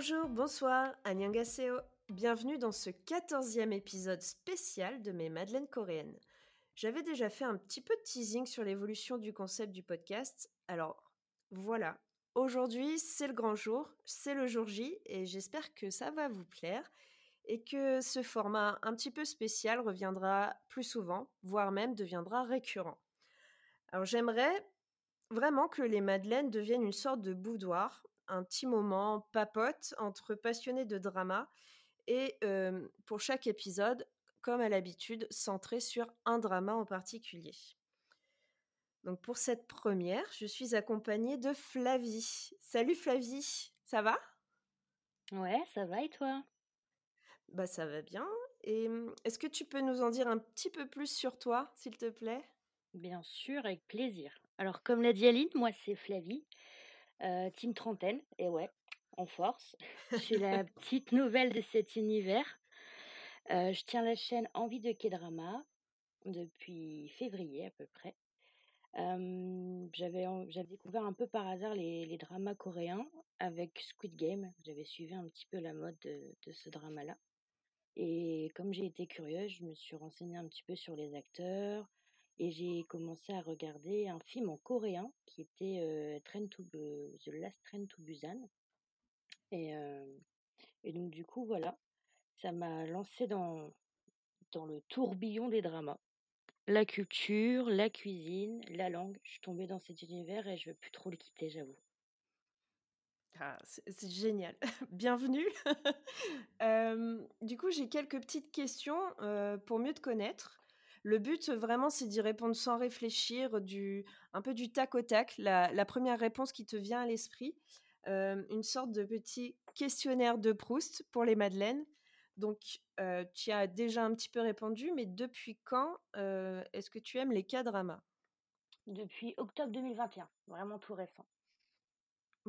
Bonjour, bonsoir, annyeonghaseyo. Bienvenue dans ce quatorzième épisode spécial de mes Madeleines coréennes. J'avais déjà fait un petit peu de teasing sur l'évolution du concept du podcast. Alors, voilà. Aujourd'hui, c'est le grand jour, c'est le jour J et j'espère que ça va vous plaire et que ce format un petit peu spécial reviendra plus souvent, voire même deviendra récurrent. Alors j'aimerais vraiment que les Madeleines deviennent une sorte de boudoir, un petit moment papote entre passionnés de drama et pour chaque épisode, comme à l'habitude, centré sur un drama en particulier. Donc pour cette première, je suis accompagnée de Flavie. Salut Flavie, ça va? Ouais, ça va et toi? Bah ça va bien. Et est-ce que tu peux nous en dire un petit peu plus sur toi, s'il te plaît? Bien sûr, avec plaisir. Alors, comme l'a dit Aline, moi c'est Flavie, euh, team trentaine, et ouais, en force. Je suis la petite nouvelle de cet univers. Euh, je tiens la chaîne Envie de K-Drama depuis février à peu près. J'avais, j'avais découvert un peu par hasard les, les, dramas coréens avec Squid Game. J'avais suivi un petit peu la mode de, de ce drama-là. Et comme j'ai été curieuse, je me suis renseignée un petit peu sur les acteurs, et j'ai commencé à regarder un film en coréen qui était Train to, The Last Train to Busan. Et, donc du coup, voilà, ça m'a lancé dans, dans le tourbillon des dramas. La culture, la cuisine, la langue. Je suis tombée dans cet univers et je ne veux plus trop le quitter, j'avoue. Ah, c'est génial. Bienvenue. du coup, j'ai quelques petites questions pour mieux te connaître. Le but, vraiment, c'est d'y répondre sans réfléchir, du, un peu du tac au tac, la, la première réponse qui te vient à l'esprit. Euh, une sorte de petit questionnaire de Proust pour les Madeleines. Donc, euh, tu as déjà un petit peu répondu, mais depuis quand euh, est-ce que tu aimes les K-dramas? Depuis octobre 2021, vraiment tout récent.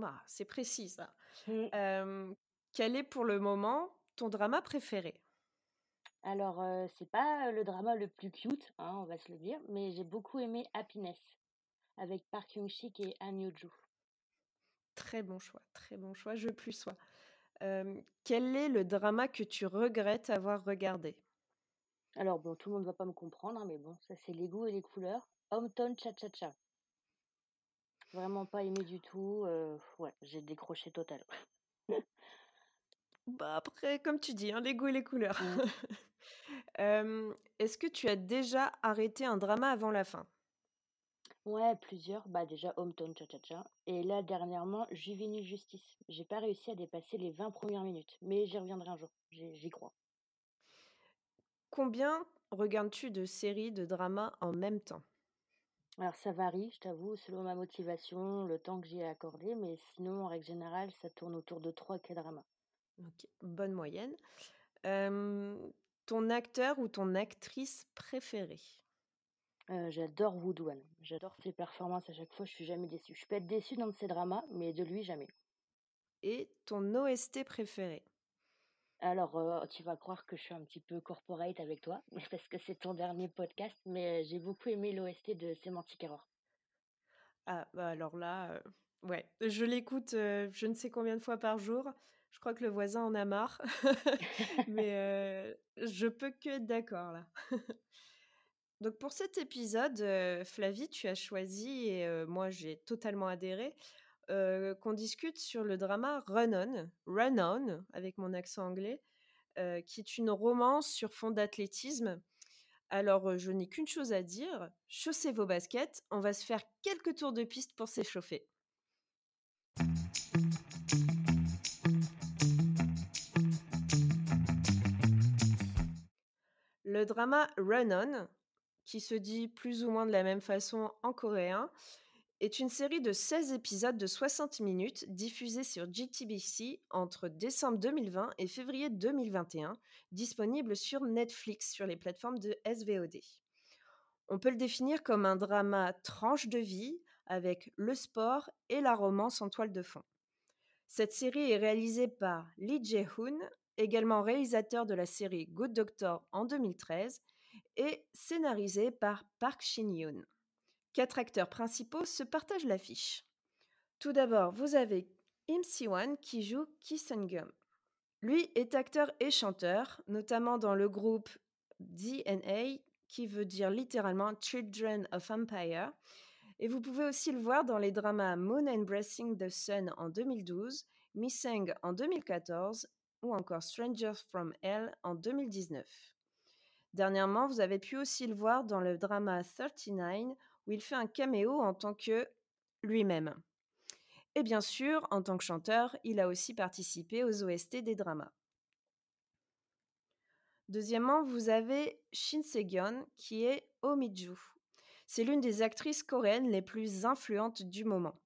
Ah, c'est précis ça. Mmh. quel est pour le moment ton drama préféré? Alors, c'est pas le drama le plus cute, hein, on va se le dire, mais j'ai beaucoup aimé Happiness avec Park Hyung-sik et Han Yoo-joo. Très bon choix, très bon choix, je plus sois. Quel est le drama que tu regrettes avoir regardé? Alors, bon, tout le monde va pas me comprendre, hein, mais bon, ça c'est les goûts et les couleurs. Hometown Cha-Cha-Cha. Vraiment pas aimé du tout. Ouais, j'ai décroché total. Bah après, comme tu dis, hein, les goûts et les couleurs. euh, Est-ce que tu as déjà arrêté un drama avant la fin? Ouais, plusieurs. Bah déjà Hometown Cha-Cha-Cha. Et là, dernièrement, Juvenile Justice. J'ai pas réussi à dépasser les 20 premières minutes, mais j'y reviendrai un jour. J'y crois. Combien regardes-tu de séries de dramas en même temps? Alors ça varie, je t'avoue, selon ma motivation, le temps que j'y ai accordé, mais sinon, en règle générale, ça tourne autour de 3 K-dramas. Ok, bonne moyenne. Euh, ton acteur ou ton actrice préférée? Euh, J'adore Wood One. J'adore ses performances à chaque fois. Je suis jamais déçue. Je peux être déçue dans de ses dramas, mais de lui jamais. Et ton OST préféré alors, euh, tu vas croire que je suis un petit peu corporate avec toi, parce que c'est ton dernier podcast, mais j'ai beaucoup aimé l'OST de Semantic Error. Ah, bah alors là, ouais, je l'écoute je ne sais combien de fois par jour. Je crois que le voisin en a marre. Mais je peux que être d'accord là. Donc pour cet épisode, Flavie, tu as choisi, et moi j'ai totalement adhéré, qu'on discute sur le drama Run On, Run On, avec mon accent anglais, qui est une romance sur fond d'athlétisme. Alors je n'ai qu'une chose à dire, chaussez vos baskets, on va se faire quelques tours de piste pour s'échauffer. Le drama Run On, qui se dit plus ou moins de la même façon en coréen, est une série de 16 épisodes de 60 minutes diffusée sur GTBC entre décembre 2020 et février 2021, disponible sur Netflix sur les plateformes de SVOD. On peut le définir comme un drama tranche de vie avec le sport et la romance en toile de fond. Cette série est réalisée par Lee Jae-hoon également réalisateur de la série Good Doctor en 2013, et scénarisé par Park Shin-yoon. Quatre acteurs principaux se partagent l'affiche. Tout d'abord, vous avez Im Siwan qui joue Ki Sun-gum. Lui est acteur et chanteur, notamment dans le groupe DNA, qui veut dire littéralement Children of Empire. Et vous pouvez aussi le voir dans les dramas Moon Embracing the Sun en 2012, Missing en 2014 ou encore Strangers from Hell en 2019. Dernièrement, vous avez pu aussi le voir dans le drama 39 où il fait un caméo en tant que lui-même. Et bien sûr, en tant que chanteur, il a aussi participé aux OST des dramas. Deuxièmement, vous avez Shin Se-gyeon qui est Omiju. C'est l'une des actrices coréennes les plus influentes du moment.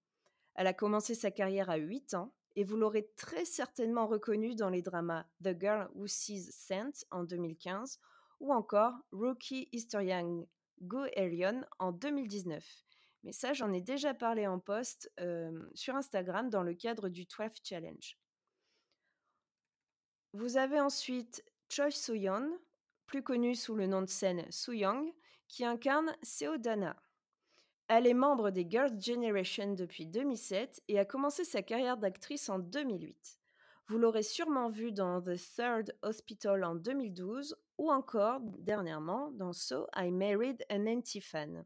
Elle a commencé sa carrière à 8 ans et vous l'aurez très certainement reconnue dans les dramas The Girl Who Sees Scent en 2015 ou encore Rookie Historian Go Elion en 2019. Mais ça, j'en ai déjà parlé en post euh, sur Instagram dans le cadre du 12 Challenge. Vous avez ensuite Choi Soo-yeon, plus connue sous le nom de scène Soo-young, qui incarne Seo Dana. Elle est membre des Girls' Generation depuis 2007 et a commencé sa carrière d'actrice en 2008. Vous l'aurez sûrement vue dans The Third Hospital en 2012 ou encore dernièrement dans So I Married an Anti-Fan.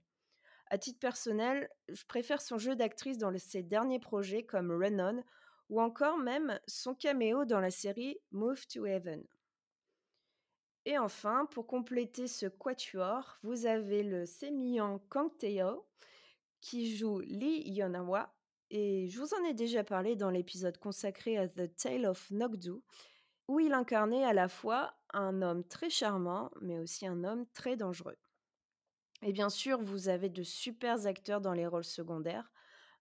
À titre personnel, je préfère son jeu d'actrice dans ses derniers projets comme Run ou encore même son caméo dans la série Move to Heaven. Et enfin, pour compléter ce quatuor, vous avez le sémillant Kang Tae-ho qui joue Lee Yonawa et je vous en ai déjà parlé dans l'épisode consacré à The Tale of Nogdu où il incarnait à la fois un homme très charmant mais aussi un homme très dangereux. Et bien sûr, vous avez de super acteurs dans les rôles secondaires,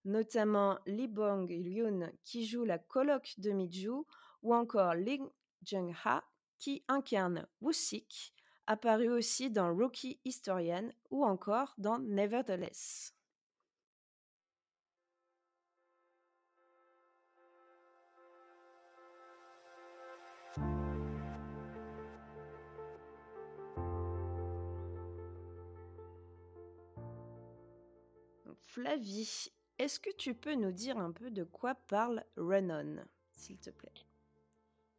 notamment Lee Bong-yoon qui joue la coloc de Miju ou encore Lee Jung-ha qui incarne Woo-sik, apparu aussi dans Rookie Historian ou encore dans Nevertheless. Flavie, est-ce que tu peux nous dire un peu de quoi parle Renon, s'il te plaît?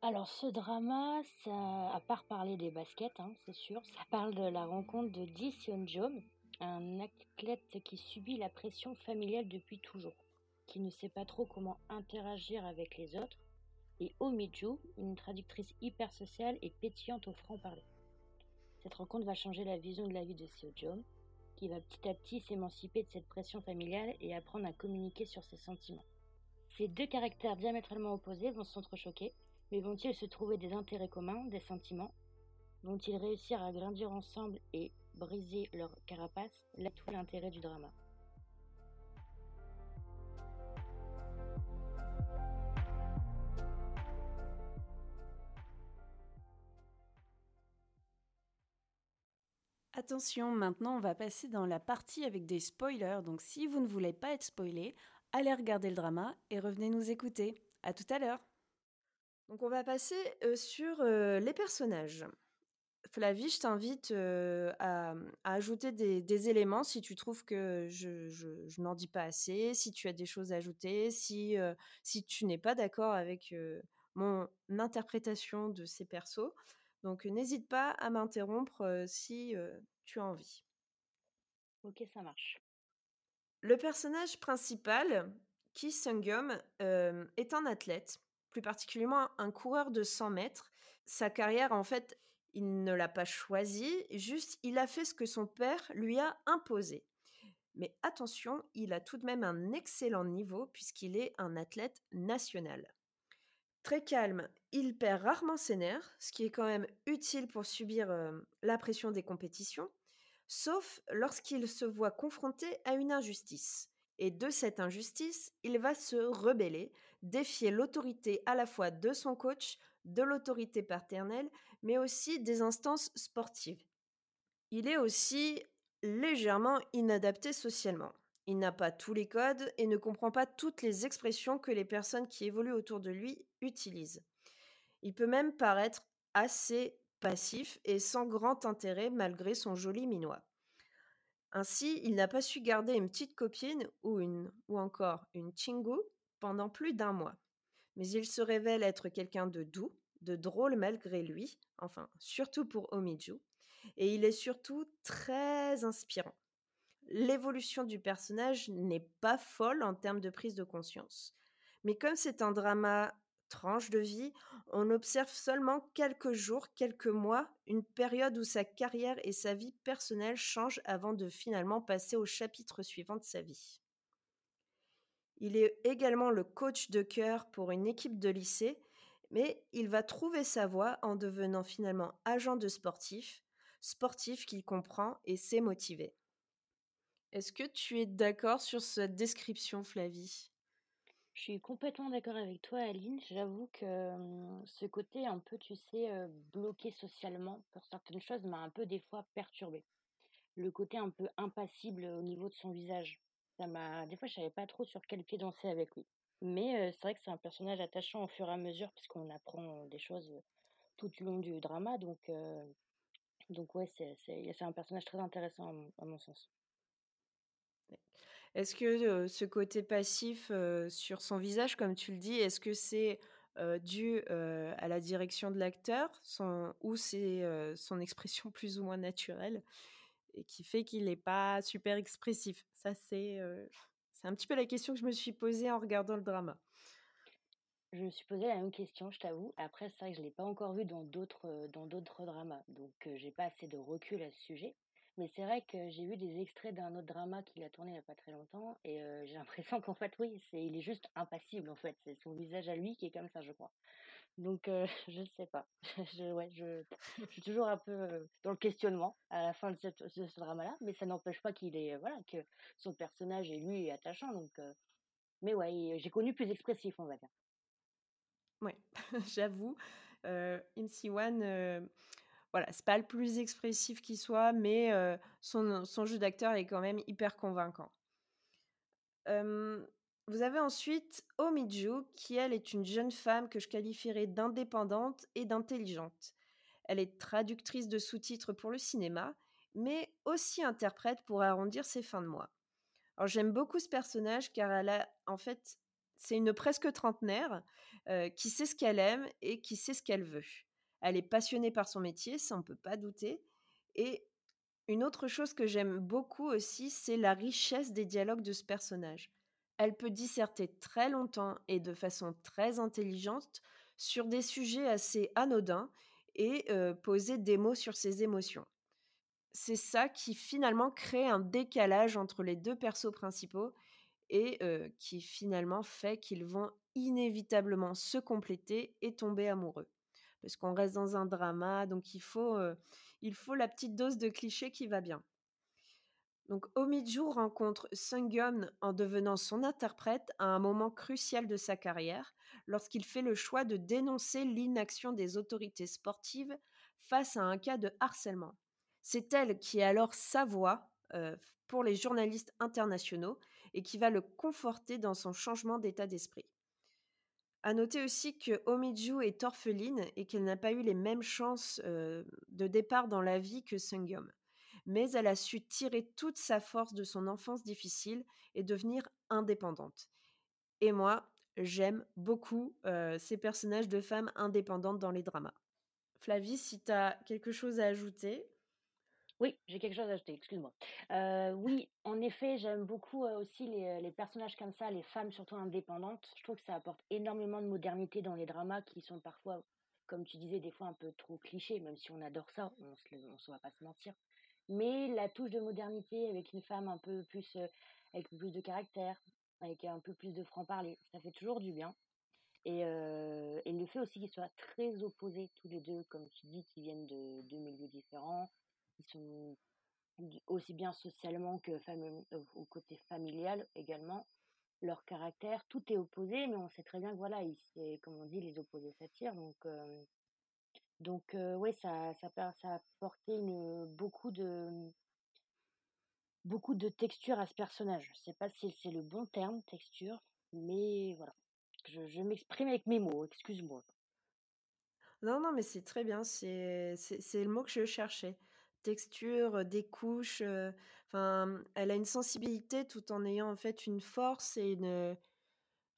Alors ce drama, ça, à part parler des baskets, hein, c'est sûr, ça parle de la rencontre de Ji Seon-jom, un athlète qui subit la pression familiale depuis toujours, qui ne sait pas trop comment interagir avec les autres, et Oh une traductrice hyper sociale et pétillante au franc-parler. Cette rencontre va changer la vision de la vie de Seojom, qui va petit à petit s'émanciper de cette pression familiale et apprendre à communiquer sur ses sentiments. Ces deux caractères diamétralement opposés vont s'entrechoquer mais vont-ils se trouver des intérêts communs, des sentiments? Vont-ils réussir à grandir ensemble et briser leur carapace? Là tout l'intérêt du drama. Attention, maintenant on va passer dans la partie avec des spoilers, donc si vous ne voulez pas être spoilé, allez regarder le drama et revenez nous écouter. À tout à l'heure donc on va passer sur les personnages. Flavie, je t'invite à, ajouter des, éléments si tu trouves que je, n'en dis pas assez, si tu as des choses à ajouter, si, si tu n'es pas d'accord avec mon interprétation de ces persos. Donc n'hésite pas à m'interrompre si tu as envie. Ok, ça marche. Le personnage principal, Ki Sung-gum, est un athlète plus particulièrement un coureur de 100 mètres. Sa carrière, en fait, il ne l'a pas choisie, juste il a fait ce que son père lui a imposé. Mais attention, il a tout de même un excellent niveau puisqu'il est un athlète national. Très calme, il perd rarement ses nerfs, ce qui est quand même utile pour subir euh, la pression des compétitions, sauf lorsqu'il se voit confronté à une injustice. Et de cette injustice, il va se rebeller, défier l'autorité à la fois de son coach, de l'autorité paternelle, mais aussi des instances sportives. Il est aussi légèrement inadapté socialement. Il n'a pas tous les codes et ne comprend pas toutes les expressions que les personnes qui évoluent autour de lui utilisent. Il peut même paraître assez passif et sans grand intérêt malgré son joli minois. Ainsi, il n'a pas su garder une petite copine ou une ou encore une chingu pendant plus d'un mois. mais il se révèle être quelqu'un de doux, de drôle malgré lui, enfin surtout pour Omiju, et il est surtout très inspirant. L'évolution du personnage n'est pas folle en termes de prise de conscience, mais comme c'est un drama tranche de vie, on observe seulement quelques jours, quelques mois, une période où sa carrière et sa vie personnelle changent avant de finalement passer au chapitre suivant de sa vie. Il est également le coach de cœur pour une équipe de lycée, mais il va trouver sa voie en devenant finalement agent de sportif, sportif qu'il comprend et sait motiver. Est-ce que tu es d'accord sur cette description, Flavie? Je suis complètement d'accord avec toi, Aline. J'avoue que ce côté un peu, tu sais, bloqué socialement pour certaines choses m'a un peu des fois perturbé. Le côté un peu impassible au niveau de son visage. Ça m'a, des fois, je savais pas trop sur quel pied danser avec lui. Mais c'est vrai que c'est un personnage attachant au fur et à mesure, puisqu'on apprend des choses tout du long du drama. Donc, donc ouais, c'est, c'est, un personnage très intéressant à mon sens. Est-ce que ce côté passif sur son visage, comme tu le dis, est-ce que c'est dû à la direction de l'acteur ou c'est son expression plus ou moins naturelle et qui fait qu'il n'est pas super expressif? Ça, c'est un petit peu la question que je me suis posée en regardant le drama. Je me suis posé la même question, je t'avoue. Après, c'est vrai que je ne l'ai pas encore vu dans d'autres dans d'autres dramas, donc j'ai pas assez de recul à ce sujet. Mais c'est vrai que j'ai vu des extraits d'un autre drama qu'il a tourné il n'y a pas très longtemps et j'ai l'impression qu'en fait, oui, c'est, il est juste impassible en fait. C'est son visage à lui qui est comme ça, je crois. Donc, je ne sais pas. je, ouais, je, suis toujours un peu dans le questionnement à la fin de, ce drama-là, mais ça n'empêche pas qu'il est, voilà, que son personnage et lui est attachant. Donc, mais ouais, j'ai connu plus expressif, on va dire. Ouais, j'avoue. Euh, Incy One voilà, c'est pas le plus expressif qui soit, mais son, jeu d'acteur est quand même hyper convaincant. vous avez ensuite Omiju, qui elle est une jeune femme que je qualifierais d'indépendante et d'intelligente. Elle est traductrice de sous-titres pour le cinéma, mais aussi interprète pour arrondir ses fins de mois. J'aime beaucoup ce personnage car elle a en fait c'est une presque trentenaire qui sait ce qu'elle aime et qui sait ce qu'elle veut. Elle est passionnée par son métier, ça on peut pas douter. Et une autre chose que j'aime beaucoup aussi, c'est la richesse des dialogues de ce personnage. Elle peut disserter très longtemps et de façon très intelligente sur des sujets assez anodins et poser des mots sur ses émotions. C'est ça qui finalement crée un décalage entre les deux persos principaux et qui finalement fait qu'ils vont inévitablement se compléter et tomber amoureux parce qu'on reste dans un drama, donc il faut, faut la petite dose de cliché qui va bien. Donc Omiju rencontre Sungyeon en devenant son interprète à un moment crucial de sa carrière, lorsqu'il fait le choix de dénoncer l'inaction des autorités sportives face à un cas de harcèlement. C'est elle qui est alors sa voix pour les journalistes internationaux et qui va le conforter dans son changement d'état d'esprit. À noter aussi que Omiju est orpheline et qu'elle n'a pas eu les mêmes chances de départ dans la vie que Sungyeom. Mais elle a su tirer toute sa force de son enfance difficile et devenir indépendante. Et moi, j'aime beaucoup ces personnages de femmes indépendantes dans les dramas. Flavie, si tu as quelque chose à ajouter. Oui, j'ai quelque chose à ajouter, excuse-moi. Oui, en effet, j'aime beaucoup aussi les, les, personnages comme ça, les femmes surtout indépendantes. Je trouve que ça apporte énormément de modernité dans les dramas qui sont parfois, comme tu disais, des fois un peu trop clichés, même si on adore ça, on se, on va pas se mentir. Mais la touche de modernité avec une femme un peu plus, avec plus de caractère, avec un peu plus de franc-parler, ça fait toujours du bien. Et, et le fait aussi qu'ils soient très opposés tous les deux, comme tu dis, qui viennent de deux milieux différents, sont aussi bien socialement que au côté familial également. Leur caractère, tout est opposé, mais on sait très bien que voilà, il, comme on dit, les opposés s'attirent. Donc, donc ouais, ça, ça, ça a apporté une, beaucoup de beaucoup de texture à ce personnage. Je sais pas si c'est le bon terme, texture, mais voilà. Je, je m'exprime avec mes mots, excuse-moi. Non, non, mais c'est très bien, c'est le mot que je cherchais texture, des couches. Enfin, elle a une sensibilité tout en ayant en fait une force et une.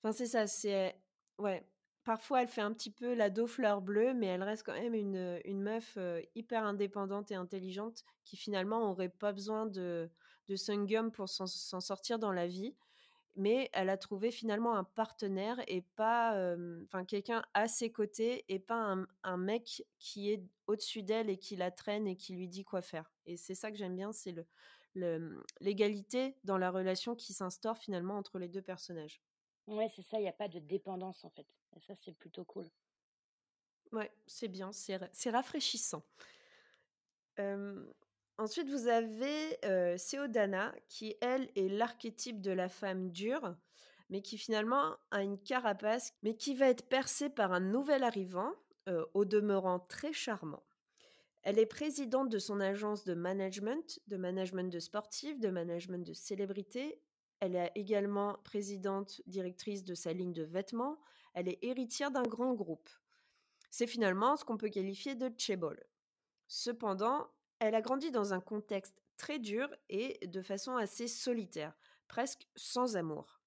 Enfin, c'est ça. C'est ouais. parfois elle fait un petit peu la fleur bleue, mais elle reste quand même une, une meuf hyper indépendante et intelligente qui finalement n'aurait pas besoin de, de Sungum pour s'en sortir dans la vie. Mais elle a trouvé finalement un partenaire et pas, enfin quelqu'un à ses côtés et pas un, un mec qui est au-dessus d'elle et qui la traîne et qui lui dit quoi faire. Et c'est ça que j'aime bien, c'est le, l'égalité dans la relation qui s'instaure finalement entre les deux personnages. Ouais, c'est ça, il n'y a pas de dépendance en fait. Et ça, c'est plutôt cool. Ouais, c'est bien, c'est rafraîchissant. Ensuite, vous avez euh, Seodana, qui, elle, est l'archétype de la femme dure, mais qui finalement a une carapace, mais qui va être percée par un nouvel arrivant, au demeurant très charmant. Elle est présidente de son agence de management, de management de sportifs, de management de célébrités. Elle est également présidente directrice de sa ligne de vêtements. Elle est héritière d'un grand groupe. C'est finalement ce qu'on peut qualifier de chebol. Cependant, elle a grandi dans un contexte très dur et de façon assez solitaire, presque sans amour.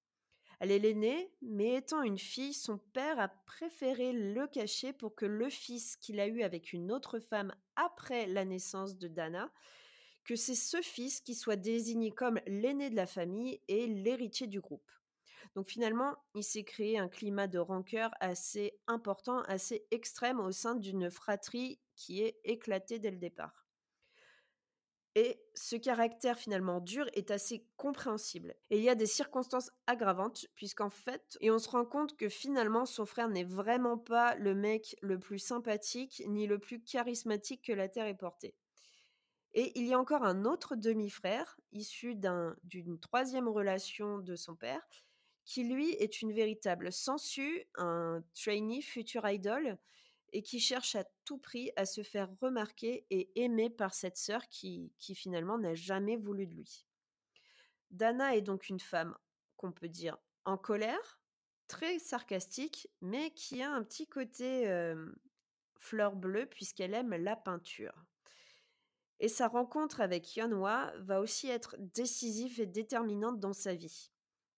Elle est l'aînée, mais étant une fille, son père a préféré le cacher pour que le fils qu'il a eu avec une autre femme après la naissance de Dana, que c'est ce fils qui soit désigné comme l'aîné de la famille et l'héritier du groupe. Donc finalement, il s'est créé un climat de rancœur assez important, assez extrême au sein d'une fratrie qui est éclatée dès le départ. Et ce caractère finalement dur est assez compréhensible. Et il y a des circonstances aggravantes, puisqu'en fait, et on se rend compte que finalement son frère n'est vraiment pas le mec le plus sympathique ni le plus charismatique que la Terre ait porté. Et il y a encore un autre demi-frère, issu d'une troisième relation de son père, qui lui est une véritable sangsue, un trainee futur idol, et qui cherche à tout prix à se faire remarquer et aimer par cette sœur qui, qui finalement n'a jamais voulu de lui. Dana est donc une femme qu'on peut dire en colère, très sarcastique, mais qui a un petit côté fleur bleue puisqu'elle aime la peinture. Et sa rencontre avec Yonhwa va aussi être décisive et déterminante dans sa vie.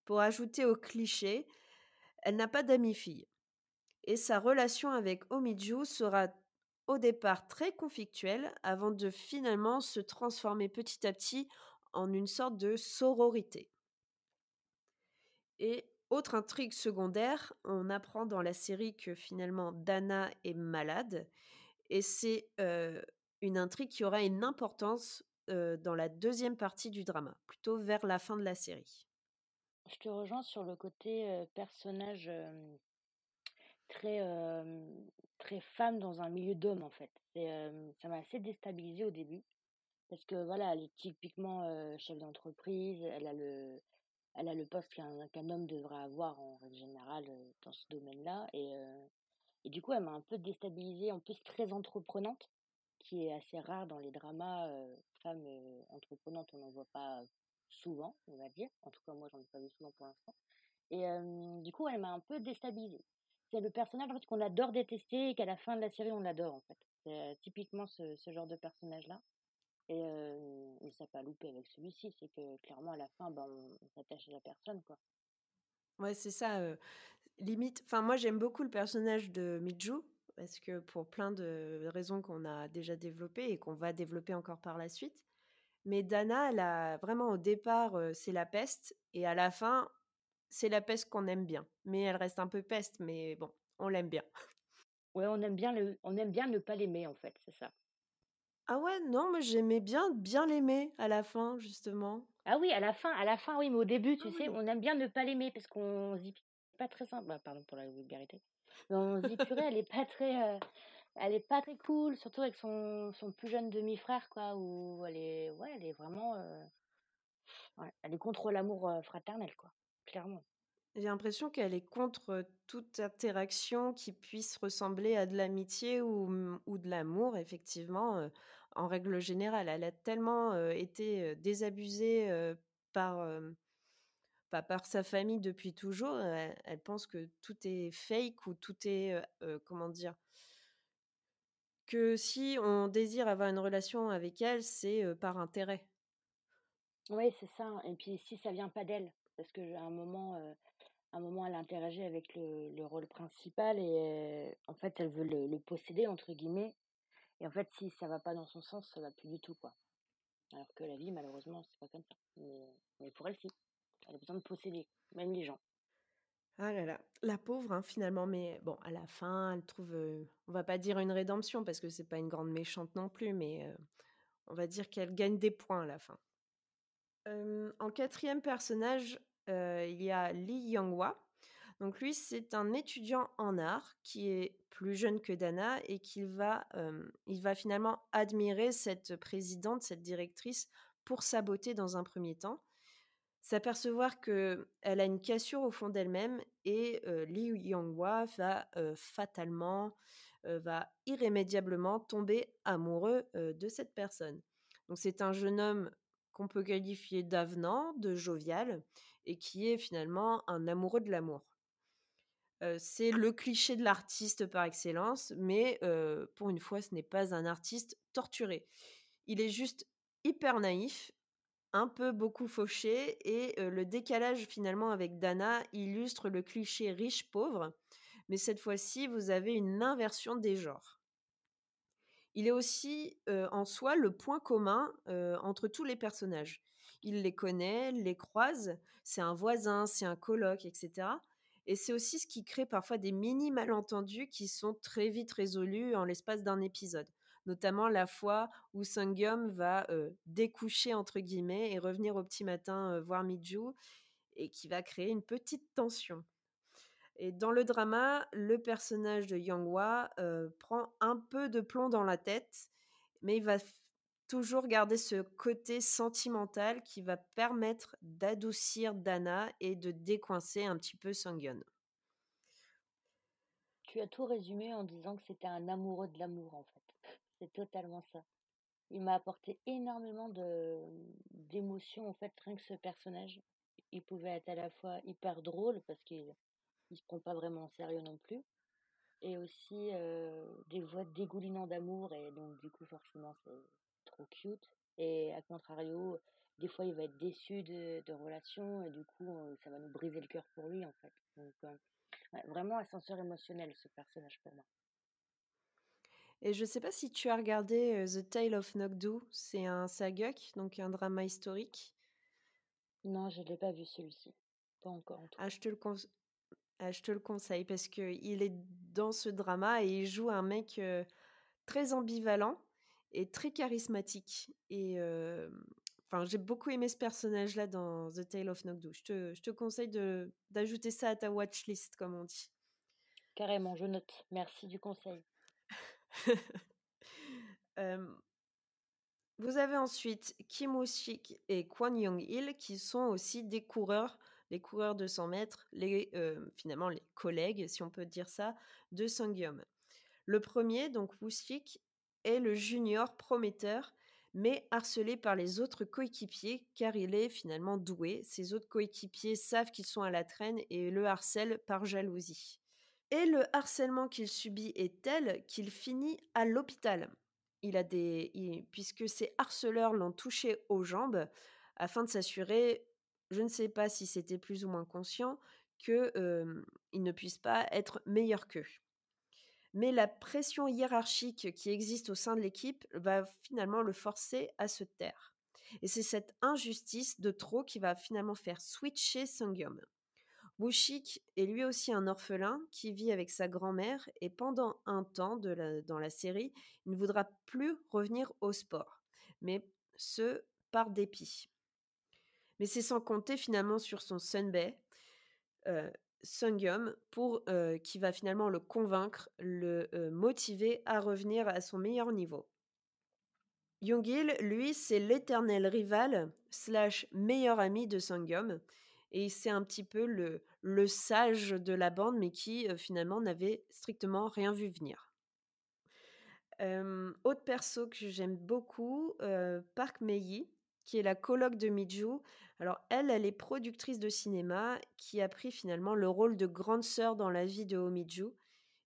Pour ajouter au cliché, elle n'a pas d'amie fille et sa relation avec Omiju sera au départ très conflictuelle avant de finalement se transformer petit à petit en une sorte de sororité. Et autre intrigue secondaire, on apprend dans la série que finalement Dana est malade et c'est une intrigue qui aura une importance dans la deuxième partie du drama, plutôt vers la fin de la série. Je te rejoins sur le côté personnage très, très femme dans un milieu d'hommes, en fait. Et, ça m'a assez déstabilisée au début. Parce que voilà, elle est typiquement chef d'entreprise, elle a le, elle a le poste qu'un homme devrait avoir en règle générale dans ce domaine-là. Et, et du coup, elle m'a un peu déstabilisée, en plus très entreprenante, qui est assez rare dans les dramas. femmes entreprenantes, on n'en voit pas souvent, on va dire. En tout cas, moi, j'en ai pas vu souvent pour l'instant. Et du coup, elle m'a un peu déstabilisée c'est le personnage qu'on adore détester et qu'à la fin de la série on l'adore en fait. C'est typiquement ce, genre de personnage là. Et euh, ça pas loupé avec celui-ci, c'est que clairement à la fin ben, on, s'attache à la personne quoi. Ouais c'est ça. limite, enfin moi j'aime beaucoup le personnage de Miju parce que pour plein de raisons qu'on a déjà développées et qu'on va développer encore par la suite. Mais Dana, elle vraiment au départ, c'est la peste, et à la fin, c'est la peste qu'on aime bien. Mais elle reste un peu peste, mais bon, on l'aime bien. Ouais, on aime bien le, on aime bien ne pas l'aimer en fait, c'est ça. Ah ouais, non, mais j'aimais bien bien l'aimer à la fin justement. Ah oui, à la fin, à la fin, oui, mais au début, tu ah sais, on aime bien ne pas l'aimer parce qu'on se dit pas très simple. Bah, pardon pour la vulgarité. Mais on se dit purée, elle est pas très, euh, elle est pas très cool, surtout avec son, son plus jeune demi-frère quoi, où elle est, ouais, elle est vraiment, euh, elle est contre l'amour euh, fraternel quoi clairement. J'ai l'impression qu'elle est contre toute interaction qui puisse ressembler à de l'amitié ou, ou de l'amour, effectivement, en règle générale. Elle a tellement été désabusée par, pas par sa famille depuis toujours. Elle, pense que tout est fake ou tout est, comment dire, que si on désire avoir une relation avec elle, c'est par intérêt. Oui, c'est ça. Et puis si ça vient pas d'elle, parce qu'à un moment, un moment, elle interagit avec le, le rôle principal et en fait, elle veut le, posséder, entre guillemets. Et en fait, si ça va pas dans son sens, ça va plus du tout, quoi. Alors que la vie, malheureusement, c'est pas comme ça. Mais, pour elle, si. Elle a besoin de posséder, même les gens. Ah là là, la pauvre, hein, finalement. Mais bon, à la fin, elle trouve, on va pas dire une rédemption parce que c'est pas une grande méchante non plus, mais on va dire qu'elle gagne des points à la fin. En quatrième personnage, il y a Lee Young-hwa. Donc lui, c'est un étudiant en art qui est plus jeune que Dana et qui va, il va finalement admirer cette présidente, cette directrice, pour sa beauté dans un premier temps. S'apercevoir qu'elle a une cassure au fond d'elle-même et Lee Young-hwa va fatalement, va irrémédiablement tomber amoureux de cette personne. Donc c'est un jeune homme qu'on peut qualifier d'avenant, de jovial, et qui est finalement un amoureux de l'amour. c'est le cliché de l'artiste par excellence, mais pour une fois, ce n'est pas un artiste torturé. Il est juste hyper naïf, un peu beaucoup fauché, et le décalage finalement avec Dana illustre le cliché riche-pauvre, mais cette fois-ci, vous avez une inversion des genres il est aussi en soi le point commun entre tous les personnages. Il les connaît, les croise, c'est un voisin, c'est un coloc, etc. Et c'est aussi ce qui crée parfois des mini malentendus qui sont très vite résolus en l'espace d'un épisode. Notamment la fois où Sangyum va découcher entre guillemets et revenir au petit matin voir Miju et qui va créer une petite tension. Et dans le drama, le personnage de Yang euh, prend un peu de plomb dans la tête, mais il va toujours garder ce côté sentimental qui va permettre d'adoucir Dana et de décoincer un petit peu Sangyeon. Tu as tout résumé en disant que c'était un amoureux de l'amour en fait. C'est totalement ça. Il m'a apporté énormément d'émotions en fait rien que ce personnage. Il pouvait être à la fois hyper drôle parce qu'il il se prend pas vraiment en sérieux non plus. Et aussi des voix dégoulinant d'amour, et donc du coup forcément c'est trop cute. Et à contrario, des fois il va être déçu de, de relations, et du coup ça va nous briser le cœur pour lui en fait. Donc vraiment ascenseur émotionnel ce personnage pour moi. Et je sais pas si tu as regardé The Tale of Nogdu, c'est un saguk, donc un drama historique. Non, je l'ai pas vu celui-ci. Pas encore en tout Ah, je te le, ah, je te le conseille parce qu'il est dans ce drama et il joue un mec très ambivalent et très charismatique. Et enfin, j'ai beaucoup aimé ce personnage-là dans The Tale of Nogdu. Je te, je te conseille d'ajouter ça à ta watchlist, comme on dit. Carrément, je note. Merci du conseil. vous avez ensuite Kim Woo-sik et Kwon Young-il qui sont aussi des coureurs les coureurs de 100 mètres, les, finalement les collègues, si on peut dire ça, de Sangyum. Le premier, donc Wusik, est le junior prometteur, mais harcelé par les autres coéquipiers car il est finalement doué. Ses autres coéquipiers savent qu'ils sont à la traîne et le harcèlent par jalousie. Et le harcèlement qu'il subit est tel qu'il finit à l'hôpital. Il a des, puisque ses harceleurs l'ont touché aux jambes afin de s'assurer je ne sais pas si c'était plus ou moins conscient qu'il ne puisse pas être meilleur qu'eux. Mais la pression hiérarchique qui existe au sein de l'équipe va finalement le forcer à se taire. Et c'est cette injustice de trop qui va finalement faire switcher Sangyum. Wushik est lui aussi un orphelin qui vit avec sa grand-mère et pendant un temps dans la série, il ne voudra plus revenir au sport, mais ce par dépit. Mais c'est sans compter finalement sur son Sunbay, euh, Sungyum, pour euh, qui va finalement le convaincre, le euh, motiver à revenir à son meilleur niveau. Youngil, lui, c'est l'éternel rival slash meilleur ami de Sungyum. Et c'est un petit peu le, sage de la bande, mais qui finalement n'avait strictement rien vu venir. autre perso que j'aime beaucoup, Park Mei, qui est la coloc de Miju. Alors elle, elle est productrice de cinéma qui a pris finalement le rôle de grande sœur dans la vie de Omiju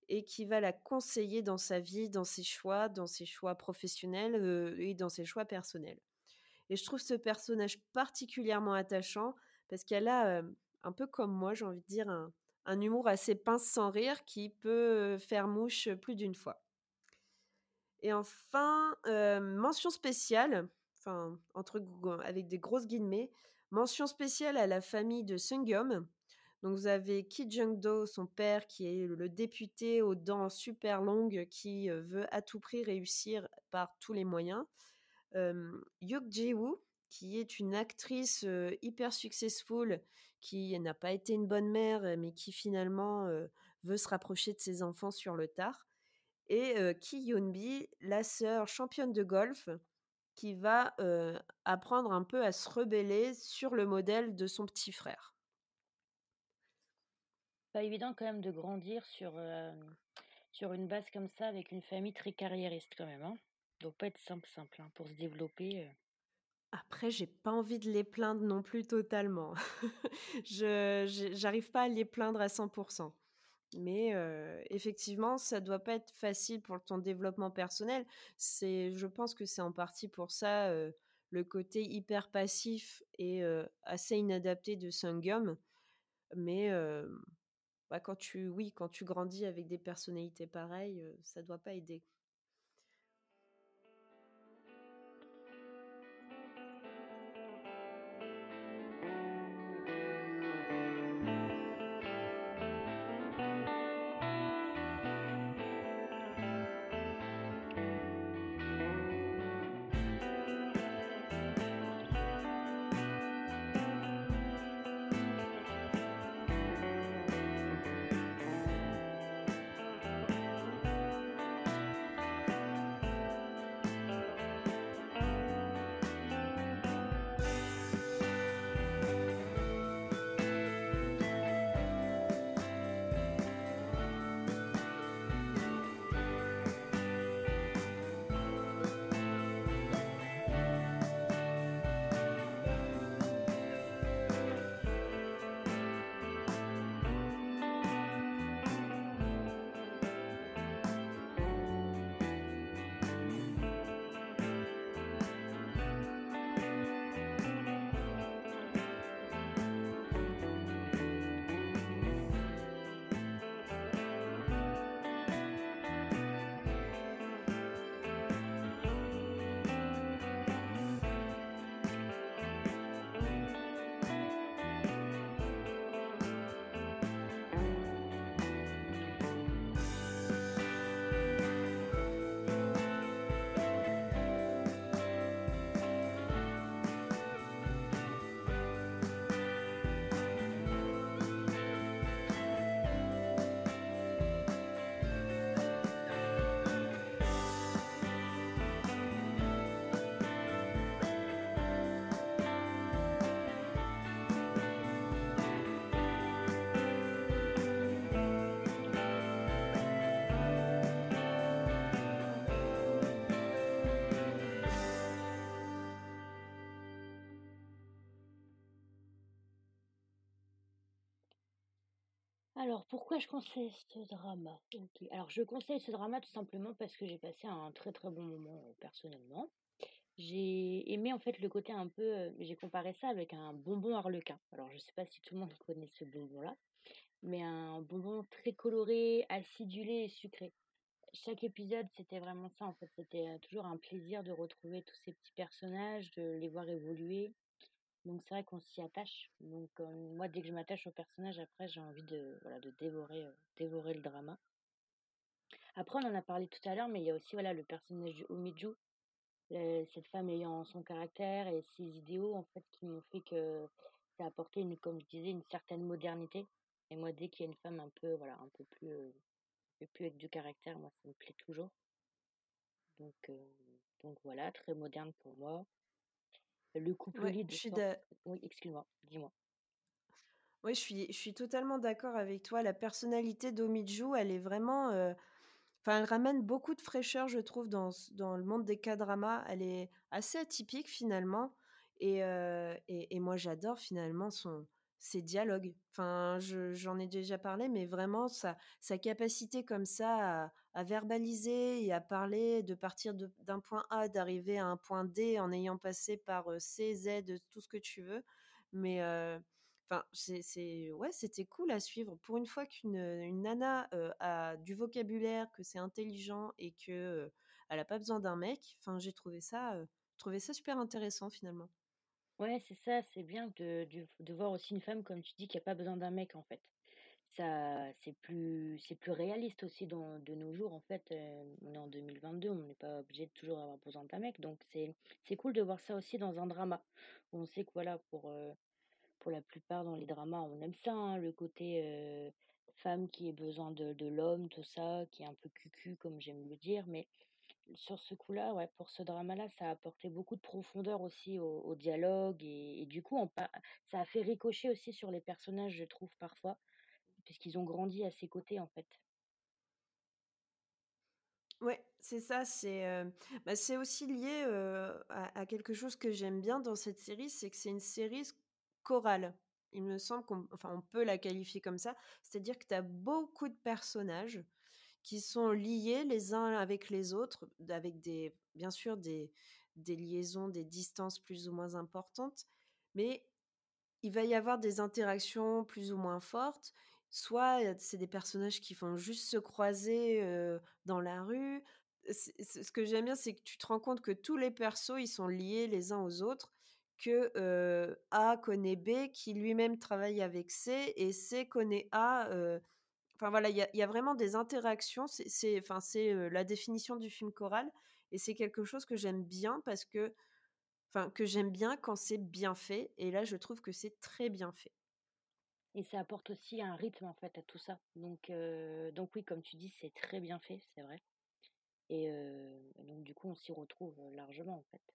et qui va la conseiller dans sa vie, dans ses choix, dans ses choix professionnels euh, et dans ses choix personnels. Et je trouve ce personnage particulièrement attachant parce qu'elle a, euh, un peu comme moi, j'ai envie de dire, un, un humour assez pince sans rire qui peut faire mouche plus d'une fois. Et enfin, mention spéciale, enfin, entre, avec des grosses guillemets, mention spéciale à la famille de Sungyeom. Donc vous avez Ki Jung-do, son père, qui est le député aux dents super longues, qui veut à tout prix réussir par tous les moyens. Yuk Ji-woo, qui est une actrice hyper successful, qui n'a pas été une bonne mère, mais qui finalement veut se rapprocher de ses enfants sur le tard et Ki Yoon-bi, la sœur championne de golf, qui va apprendre un peu à se rebeller sur le modèle de son petit frère. Pas évident quand même de grandir sur, sur une base comme ça avec une famille très carriériste quand même. Hein. Doit pas être simple simple hein, pour se développer. Après, j'ai pas envie de les plaindre non plus totalement. je j'arrive pas à les plaindre à 100%. Mais effectivement, ça doit pas être facile pour ton développement personnel. C'est, je pense que c'est en partie pour ça le côté hyper passif et assez inadapté de Sungum. Mais bah, quand tu, oui, quand tu grandis avec des personnalités pareilles, ça doit pas aider. Alors, pourquoi je conseille ce drama? Alors, je conseille ce drama tout simplement parce que j'ai passé un très très bon moment personnellement. J'ai aimé en fait le côté un peu, j'ai comparé ça avec un bonbon harlequin. Alors, je sais pas si tout le monde connaît ce bonbon-là, mais un bonbon très coloré, acidulé et sucré. Chaque épisode, c'était vraiment ça en fait. C'était toujours un plaisir de retrouver tous ces petits personnages, de les voir évoluer, donc c'est vrai qu'on s'y attache. Donc moi, dès que je m'attache au personnage, après, j'ai envie de, voilà, de dévorer, dévorer le drama. Après, on en a parlé tout à l'heure, mais il y a aussi voilà, le personnage de Omiju, cette femme ayant son caractère et ses idéaux, en fait, qui m'ont fait que ça a apporté, une, comme je disais, une certaine modernité. Et moi, dès qu'il y a une femme un peu, voilà, un peu plus, plus avec du caractère, moi, ça me plaît toujours. Donc, donc voilà, très moderne pour moi. Le couple ouais, je suis Oui, excuse-moi, dis-moi. Oui, je suis, je suis totalement d'accord avec toi. La personnalité d'Omidju, elle est vraiment. Enfin, elle ramène beaucoup de fraîcheur, je trouve, dans, dans le monde des K-dramas. Elle est assez atypique finalement. Et, et, et moi, j'adore finalement son, ses dialogues. Enfin, j'en ai déjà parlé, mais vraiment sa, capacité comme ça à, verbaliser et à parler, de partir d'un point A, d'arriver à un point D en ayant passé par C, Z, tout ce que tu veux. Mais Enfin, c'est ouais, c'était cool à suivre. Pour une fois qu'une une nana a du vocabulaire, que c'est intelligent et que elle a pas besoin d'un mec. Enfin, j'ai trouvé ça, trouvé ça super intéressant finalement. Ouais, c'est ça, c'est bien de, de, de voir aussi une femme, comme tu dis, qui a pas besoin d'un mec en fait. Ça, c'est plus, c'est plus réaliste aussi dans, de nos jours en fait. on est en 2022, on n'est pas obligé de toujours avoir besoin d'un mec, donc c'est, c'est cool de voir ça aussi dans un drama. On sait que voilà, pour pour la plupart dans les dramas, on aime ça, hein, le côté femme qui ait besoin de, de l'homme, tout ça, qui est un peu cucu, comme j'aime le dire. Mais sur ce coup-là, ouais, pour ce drama-là, ça a apporté beaucoup de profondeur aussi au, dialogue. Et, du coup, on, ça a fait ricocher aussi sur les personnages, je trouve, parfois, puisqu'ils ont grandi à ses côtés, en fait. Ouais, c'est ça, c'est bah, c'est aussi lié à, à, quelque chose que j'aime bien dans cette série, c'est que c'est une série chorale. Il me semble qu'on on peut la qualifier comme ça. C'est-à-dire que tu as beaucoup de personnages qui sont liés les uns avec les autres, avec des, bien sûr des, des liaisons, des distances plus ou moins importantes, mais il va y avoir des interactions plus ou moins fortes. Soit c'est des personnages qui vont juste se croiser dans la rue. ce que j'aime bien, c'est que tu te rends compte que tous les persos, ils sont liés les uns aux autres que A connaît B, qui lui-même travaille avec C, et C connaît A. Enfin voilà, il y, a, vraiment des interactions. C'est, enfin, c'est la définition du film choral, et c'est quelque chose que j'aime bien parce que, enfin, que j'aime bien quand c'est bien fait. Et là, je trouve que c'est très bien fait. Et ça apporte aussi un rythme en fait à tout ça. Donc, donc oui, comme tu dis, c'est très bien fait, c'est vrai. Et donc du coup, on s'y retrouve largement en fait.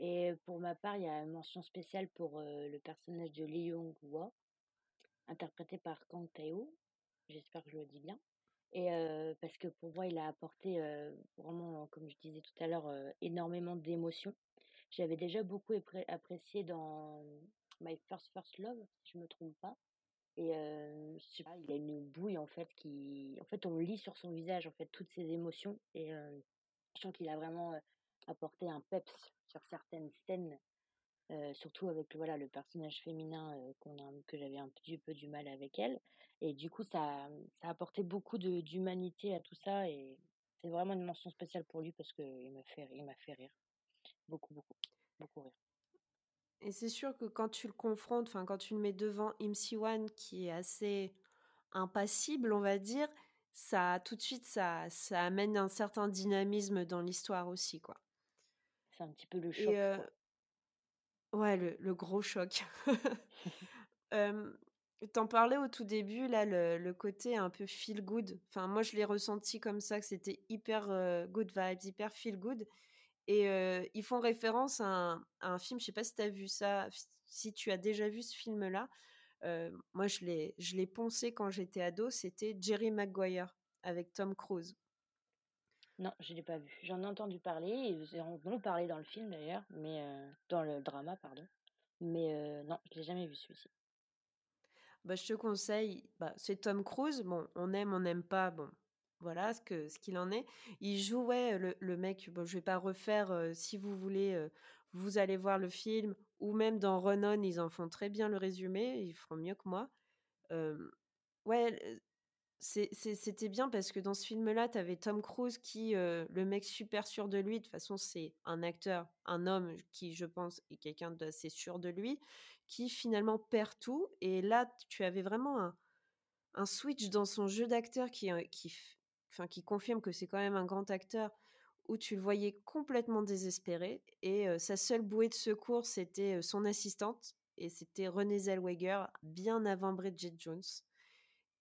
Et pour ma part, il y a une mention spéciale pour le personnage de Lee Young-hwa, interprété par Kang Tae-ho. J'espère que je le dis bien. Et parce que pour moi, il a apporté vraiment, comme je disais tout à l'heure, énormément d'émotions. J'avais déjà beaucoup apprécié dans My First First Love, si je me trompe pas. Et je il a une bouille en fait qui, en fait, on lit sur son visage en fait toutes ses émotions. Et je sens qu'il a vraiment apporté un peps sur certaines scènes, surtout avec voilà, le personnage féminin qu'on a, que j'avais un petit peu du mal avec elle. Et du coup, ça, ça a apporté beaucoup d'humanité à tout ça. Et c'est vraiment une mention spéciale pour lui parce qu'il m'a fait, il m'a fait rire. Beaucoup, beaucoup, beaucoup rire. Et c'est sûr que quand tu le confrontes, enfin quand tu le mets devant Im Siwan qui est assez impassible, on va dire, ça tout de suite ça ça amène un certain dynamisme dans l'histoire aussi quoi. C'est un petit peu le choc. Ouais, le, gros choc. T'en parlais au tout début, là, le, côté un peu feel good. Enfin, moi, je l'ai ressenti comme ça, que c'était hyper good vibes, hyper feel good. Et ils font référence à un, film, je sais pas si tu as vu ça, si tu as déjà vu ce film-là. moi, je l'ai poncé quand j'étais ado, c'était Jerry Maguire avec Tom Cruise. Non, je l'ai pas vu. J'en ai entendu parler, ils en ont parlé dans le film d'ailleurs, mais dans le drama, pardon. Mais non, je l'ai jamais vu celui-ci. Bah, je te conseille, bah, c'est Tom Cruise. Bon, on aime, on n'aime pas. Bon, voilà ce ce qu'il en est. Il jouait le, le mec. Bon, je vais pas refaire. si vous voulez, vous allez voir le film ou même dans Renon, ils en font très bien le résumé. Ils feront mieux que moi. ouais, c'était bien parce que dans ce film-là, tu avais Tom Cruise qui, le mec super sûr de lui, de toute façon, c'est un acteur, un homme qui, je pense, est quelqu'un d'assez sûr de lui, qui finalement perd tout. Et là, tu avais vraiment un, switch dans son jeu d'acteur qui, qui, enfin, qui confirme que c'est quand même un grand acteur, où tu le voyais complètement désespéré. Et sa seule bouée de secours, c'était son assistante, et c'était Renée Zellweger, bien avant Bridget Jones.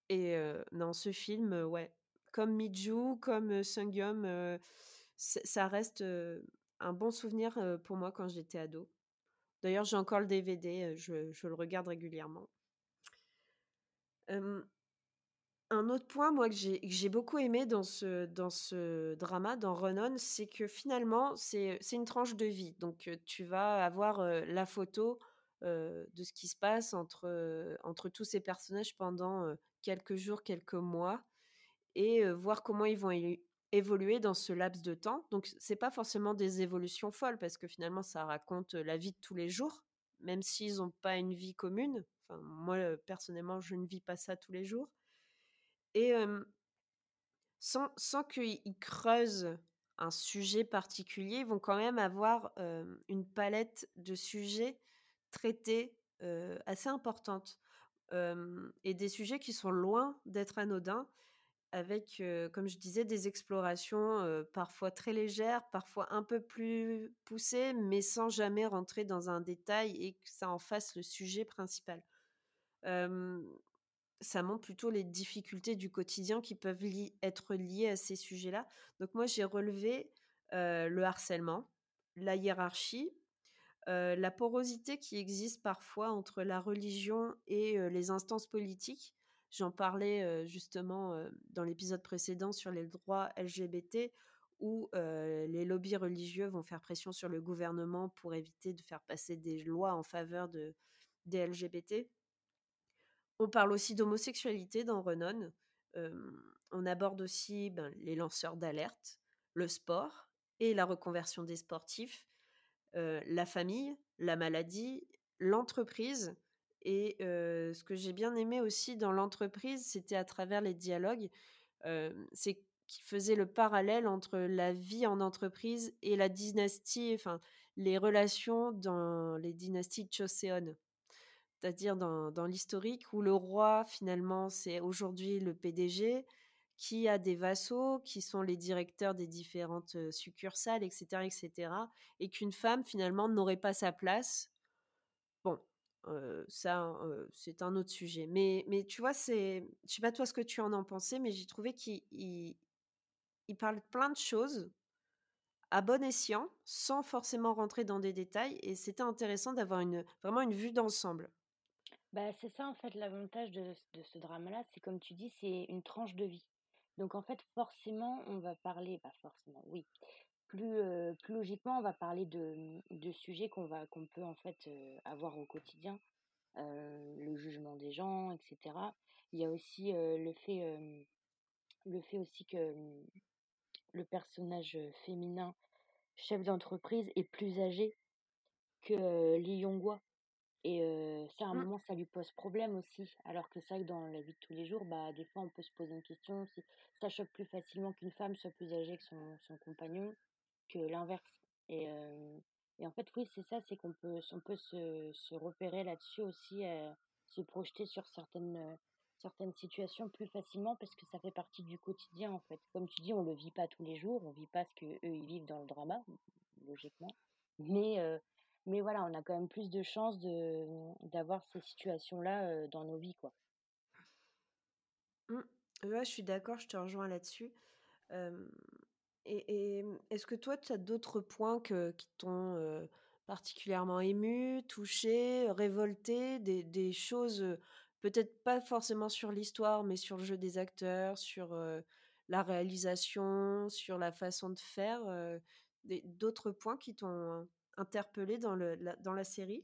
Et dans ce film, ouais, comme Miju, comme Sungyum, ça reste un bon souvenir pour moi quand j'étais ado. D'ailleurs, j'ai encore le DVD, je, je, le regarde régulièrement. un autre point, moi, que j'ai beaucoup aimé dans ce, dans ce drama, dans Renon, c'est que finalement, c'est une tranche de vie. Donc, tu vas avoir la photo de ce qui se passe entre, entre tous ces personnages pendant quelques jours, quelques mois, et voir comment ils vont évoluer dans ce laps de temps. Donc, c'est pas forcément des évolutions folles, parce que finalement, ça raconte la vie de tous les jours, même s'ils n'ont pas une vie commune. Enfin, moi, personnellement, je ne vis pas ça tous les jours. Et sans, sans qu'ils creusent un sujet particulier, ils vont quand même avoir une palette de sujets traités assez importante. et des sujets qui sont loin d'être anodins avec, comme je disais, des explorations parfois très légères, parfois un peu plus poussées, mais sans jamais rentrer dans un détail et que ça en fasse le sujet principal. ça montre plutôt les difficultés du quotidien qui peuvent être liées à ces sujets-là. Donc moi, j'ai relevé le harcèlement, la hiérarchie, la porosité qui existe parfois entre la religion et les instances politiques J'en parlais justement dans l'épisode précédent sur les droits LGBT où les lobbies religieux vont faire pression sur le gouvernement pour éviter de faire passer des lois en faveur de, des LGBT. On parle aussi d'homosexualité dans Renon. on aborde aussi ben, les lanceurs d'alerte, le sport et la reconversion des sportifs, la famille, la maladie, l'entreprise et ce que j'ai bien aimé aussi dans l'entreprise, c'était à travers les dialogues, c'est qu'il faisait le parallèle entre la vie en entreprise et la dynastie, enfin les relations dans les dynasties Choséon. C'est-à-dire dans, dans l'historique où le roi, finalement, c'est aujourd'hui le PDG, qui a des vassaux, qui sont les directeurs des différentes succursales, etc., etc., et qu'une femme, finalement, n'aurait pas sa place. Bon, ça, c'est un autre sujet. Mais, mais tu vois, c'est, je sais pas toi ce que tu en as pensé, mais j'ai trouvé qu'il il, parle plein de choses à bon escient, sans forcément rentrer dans des détails, et c'était intéressant d'avoir une, vraiment une vue d'ensemble. Bah, c'est ça en fait l'avantage de ce drame-là, c'est comme tu dis, c'est une tranche de vie. Donc en fait, forcément, on va parler, pas forcément, oui, plus, logiquement, on va parler de, de sujets qu'on va peut en fait avoir au quotidien, le jugement des gens, etc. Il y a aussi le fait le fait aussi que le personnage féminin chef d'entreprise est plus âgé que Lee Yong-hwa. Et ça, à un mmh. moment, ça lui pose problème aussi. Alors que ça, dans la vie de tous les jours, bah, des fois, on peut se poser une question si ça choque plus facilement qu'une femme soit plus âgée que son, son compagnon que l'inverse. Et, et en fait, oui, c'est ça, c'est qu'on peut, on peut se, se repérer là-dessus aussi, se projeter sur certaines, certaines situations plus facilement parce que ça fait partie du quotidien en fait. Comme tu dis, on le vit pas tous les jours, on vit pas ce que eux ils vivent dans le drama, logiquement. Mais mais voilà, on a quand même plus de chances de d'avoir ces situations-là dans nos vies quoi. Mmh. Je suis d'accord, je te rejoins là-dessus. Et, mmh, est-ce que toi, tu as d'autres points que, qui t'ont particulièrement ému, touché, révolté, des, choses, peut-être pas forcément sur l'histoire, mais sur le jeu des acteurs, sur la réalisation, sur la façon de faire, d'autres points qui t'ont interpellé dans, le, dans la série?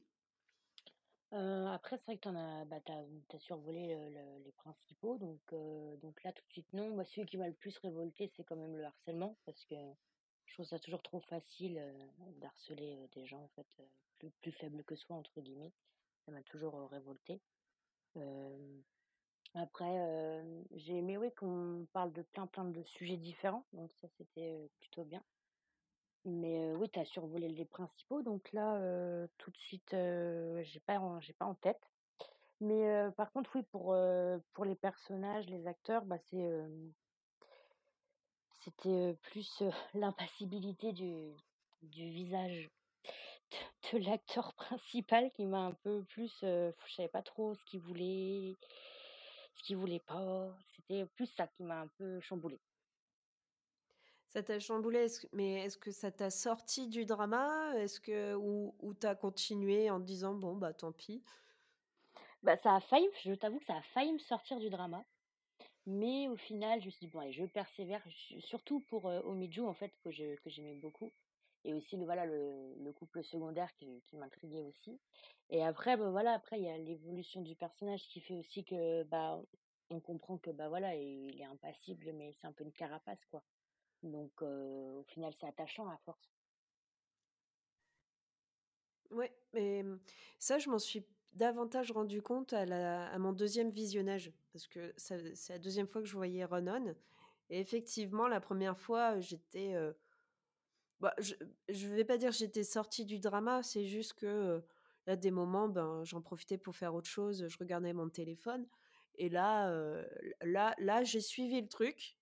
Après, c'est vrai que tu as, bah, as, survolé les principaux, donc, donc là, tout de suite, non. Moi, celui qui m'a le plus révolté, c'est quand même le harcèlement, parce que je trouve ça toujours trop facile d'harceler des gens, en fait, plus, plus faibles que soi, entre guillemets. Ça m'a toujours révolté. après, j'ai aimé, oui, qu'on parle de plein, plein de sujets différents, donc ça, c'était plutôt bien. Mais oui, tu as survolé les principaux, donc là, tout de suite, j'ai pas j'ai pas en tête. Mais par contre, oui, pour, pour les personnages, les acteurs, bah, c'est, c'était, plus, l'impassibilité du du visage de l'acteur principal qui m'a un peu plus, je savais pas trop ce qu'il voulait, ce qu'il voulait pas. C'était plus ça qui m'a un peu chamboulé ça t'a chamboulé, mais est-ce que ça t'a sorti du drama? Est-ce que ou, ou t'as continué en te disant bon bah tant pis? Bah ça a failli, je t'avoue que ça a failli me sortir du drama, mais au final je me suis dit bon je persévère, surtout pour euh, en fait que j'aimais beaucoup. Et aussi le voilà le, le couple secondaire qui, qui m'intriguait aussi. Et après bah, voilà après il y a l'évolution du personnage qui fait aussi que bah on comprend que bah voilà il est impassible mais c'est un peu une carapace quoi donc, au final, c'est attachant à force. Ouais, mais mmh, ça, je m'en suis davantage rendu compte à mon deuxième visionnage parce que c'est la deuxième fois que je voyais Ronan et effectivement, la première fois, j'étais, bah, je je vais pas dire j'étais sortie du drama, c'est juste que, y a des moments, ben, j'en profitais pour faire autre chose, je regardais mon téléphone et là, là là, j'ai suivi le truc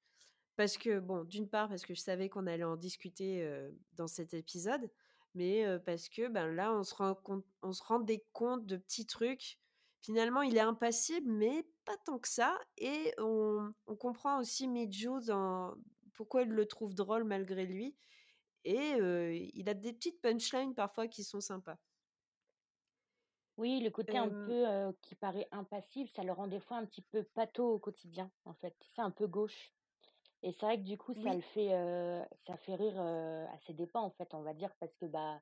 parce que bon, d'une part, parce que je savais qu'on allait en discuter, dans cet épisode, mais parce que, ben, là, on se rend compte on se rendait compte de petits trucs. Finalement, il est impassible, mais pas tant que ça et on on comprend aussi Miju dans pourquoi il le trouve drôle malgré lui et il a des petites punchlines parfois qui sont sympas. Oui, le côté un peu, qui paraît impassible, ça le rend des fois un petit peu pâteau au quotidien, en fait. C'est un peu gauche et c'est vrai que du coup ça oui, le fait, heu, ça fait rire, heu, à ses dépens, en fait, on va dire parce que, bah,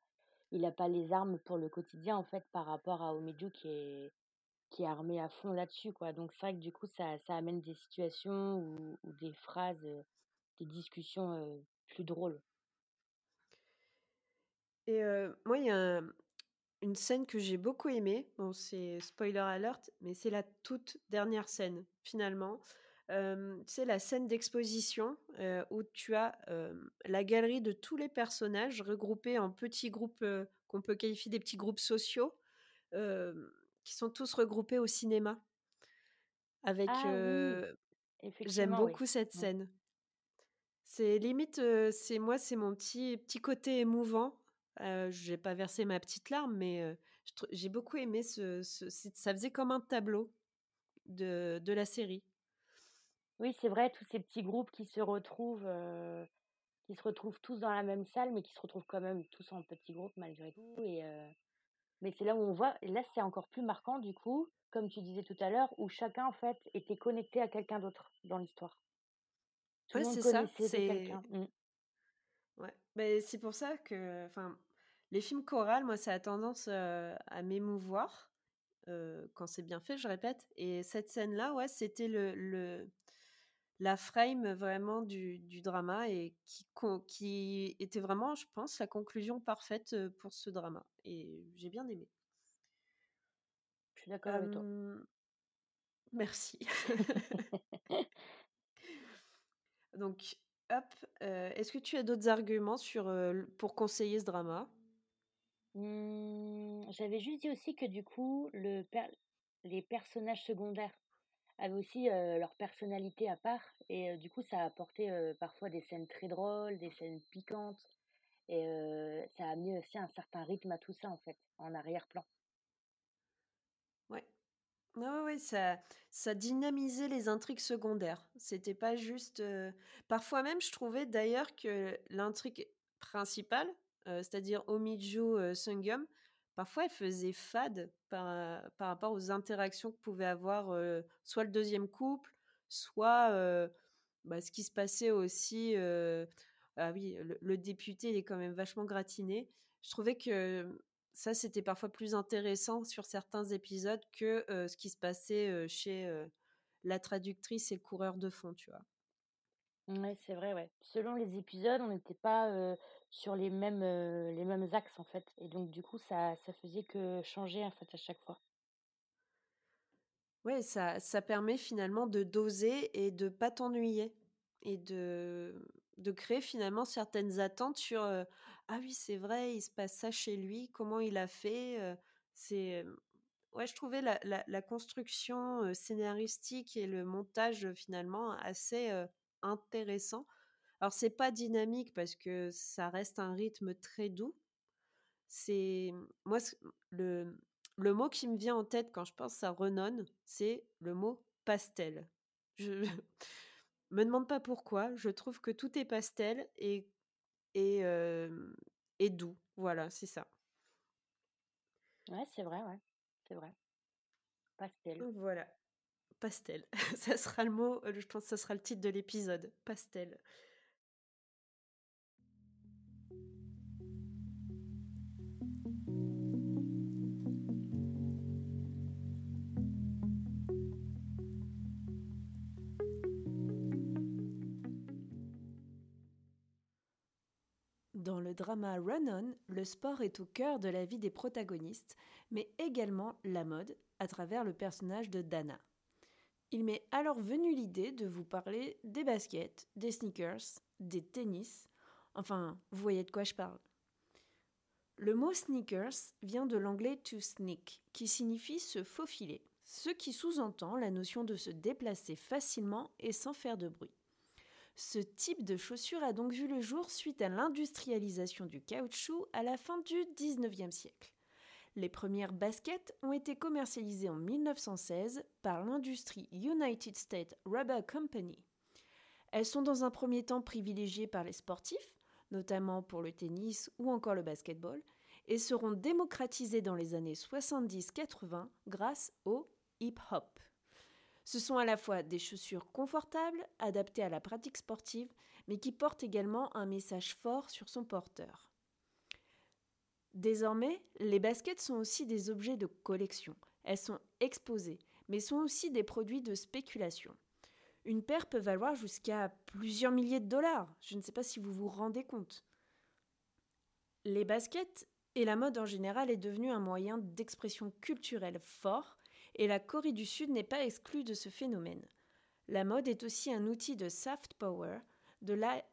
il a pas les armes pour le quotidien, en fait, par rapport à Omidju qui est qui est armé à fond là-dessus, quoi. Donc c'est vrai que du coup ça ça amène des situations ou ou des phrases, heu, des discussions, heu, plus drôles. et heu, moi, il y a un une scène que j'ai beaucoup aimée, bon, c'est spoiler alert, mais c'est la toute dernière scène, finalement. Hem, c'est la scène d'exposition, où tu as, la galerie de tous les personnages regroupés en petits groupes, qu'on peut qualifier des petits groupes sociaux, qui sont tous regroupés au cinéma avec, Ah oui, j'aime oui. beaucoup cette Mmh. scène. C'est limite, c'est moi, c'est mon petit petit côté émouvant. Heu, j'ai pas versé ma petite larme, mais j'ai beaucoup aimé ce ce ça faisait comme un tableau de de la série. Oui, c'est vrai, tous ces petits groupes qui se retrouvent, heu, qui se retrouvent tous dans la même salle, mais qui se retrouvent quand même tous en petits groupes malgré tout et heu, mais c'est là où on voit et là, c'est encore plus marquant du coup, comme tu disais tout à l'heure, où chacun en fait était connecté à quelqu'un d'autre dans l'histoire. Tout Ouais, c'est ça, c'est. Mmh. ouais, beh, c'est pour ça que enfin, les films chorales, moi, ça a tendance, à m'émouvoir, quand c'est bien fait, je répète et cette scène-là, ouais, c'était le le La frame vraiment du du drama et qui qui était vraiment, je pense, la conclusion parfaite, pour ce drama et j'ai bien aimé. Je suis d'accord avec toi. Merci. Donc hop, est-ce que tu as d'autres arguments sur, pour conseiller ce drama? Mmh, j'avais juste dit aussi que du coup, le per les personnages secondaires avaient aussi, leur personnalité à part et du coup, ça a apporté, parfois des scènes très drôles, des scènes piquantes et ça a amené aussi un certain rythme à tout ça, en fait, en arrière-plan. Ouais. Ouais, ouais, ça ça dynamisait les intrigues secondaires. C'était pas juste, parfois même, je trouvais d'ailleurs que l'intrigue principale, c'est-à-dire Omiju, heu, Sungyeom, parfois elle faisait fade par, rapport aux interactions que pouvait avoir, soit le deuxième couple, soit, bah, ce qui se passait aussi, ah oui, le le député, il est quand même vachement gratiné. Je trouvais que ça, c'était parfois plus intéressant sur certains épisodes que, ce qui se passait, chez, la traductrice et le coureur de fond, tu vois? Ouais, c'est vrai, ouais. Selon les épisodes, on n'était pas, sur les mêmes, les mêmes axes, en fait et donc du coup, ça ça faisait que changer, en fait, à chaque fois. Ouais, ça ça permet finalement de doser et de pas t'ennuyer et de de créer finalement certaines attentes sur, «Ah oui, c'est vrai, il se passe ça chez lui, comment il a fait?» ouais, je trouvais la la construction, scénaristique et le montage, finalement assez, intéressant. Alors c'est pas dynamique parce que ça reste un rythme très doux. C'est moi le le mot qui me vient en tête quand je pense à Renon, c'est le mot pastel. Je me demande pas pourquoi, je trouve que tout est pastel et et hem et doux. Voilà, c'est ça. Ouais, c'est vrai, ouais, c'est vrai. Pastel. Voilà, pastel. Ça sera le mot, heu, je pense que ça sera le titre de l'épisode, pastel. Dans le drama Run On, le sport est au cœur de la vie des protagonistes, mais également la mode, à travers le personnage de Dana. Il m'est alors venu l'idée de vous parler des baskets, des sneakers, des tennis, enfin, vous voyez de quoi je parle. Le mot sneakers vient de l'anglais to sneak, qui signifie se faufiler, ce qui sous-entend la notion de se déplacer facilement et sans faire de bruit. Ce type de chaussure a donc vu le jour suite à l'industrialisation du caoutchouc à la fin du 19e siècle. Les premières baskets ont été commercialisées en 1916 par l'industrie United States Rubber Company. Elles sont dans un premier temps privilégiées par les sportifs, notamment pour le tennis ou encore le basketball, et seront démocratisées dans les années 70-80 grâce au hip-hop. Ce sont à la fois des chaussures confortables, adaptées à la pratique sportive, mais qui portent également un message fort sur son porteur. Désormais, les baskets sont aussi des objets de collection. Elles sont exposées, mais sont aussi des produits de spéculation. Une paire peut valoir jusqu'à plusieurs milliers de dollars. Je ne sais pas si vous vous rendez compte. Les baskets et la mode en général est devenue un moyen d'expression culturelle fort et la Corée du Sud n'est pas exclue de ce phénomène. La mode est aussi un outil de soft power, de la.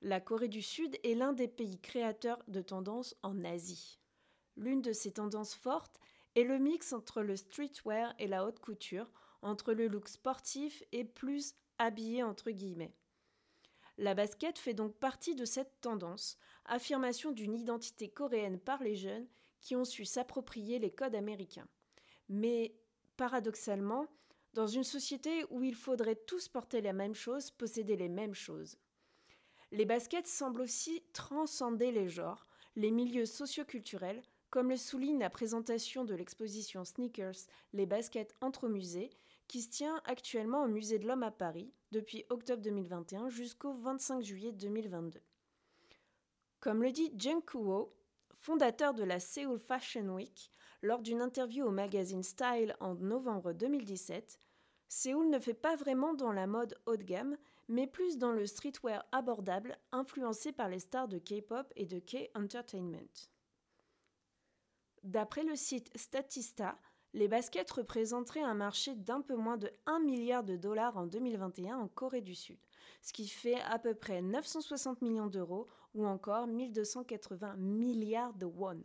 La Corée du Sud est l'un des pays créateurs de tendances en Asie. L'une de ces tendances fortes est le mix entre le streetwear et la haute couture, entre le look sportif et plus habillé entre guillemets. La basket fait donc partie de cette tendance, affirmation d'une identité coréenne par les jeunes qui ont su s'approprier les codes américains. Mais paradoxalement, dans une société où il faudrait tous porter la même chose, posséder les mêmes choses. Les baskets semblent aussi transcender les genres, les milieux socioculturels, comme le souligne la présentation de l'exposition Sneakers, les baskets entre musées, qui se tient actuellement au Musée de l'Homme à Paris depuis octobre 2021 jusqu'au 25 juillet 2022. Comme le dit Jung Kuo, fondateur de la Seoul Fashion Week, lors d'une interview au magazine Style en novembre 2017, Séoul ne fait pas vraiment dans la mode haut de gamme, mais plus dans le streetwear abordable influencé par les stars de K-pop et de K-entertainment. D'après le site Statista, les baskets représenteraient un marché d'un peu moins de 1 milliard de dollars en 2021 en Corée du Sud, ce qui fait à peu près 960 millions d'euros ou encore 1280 milliards de won.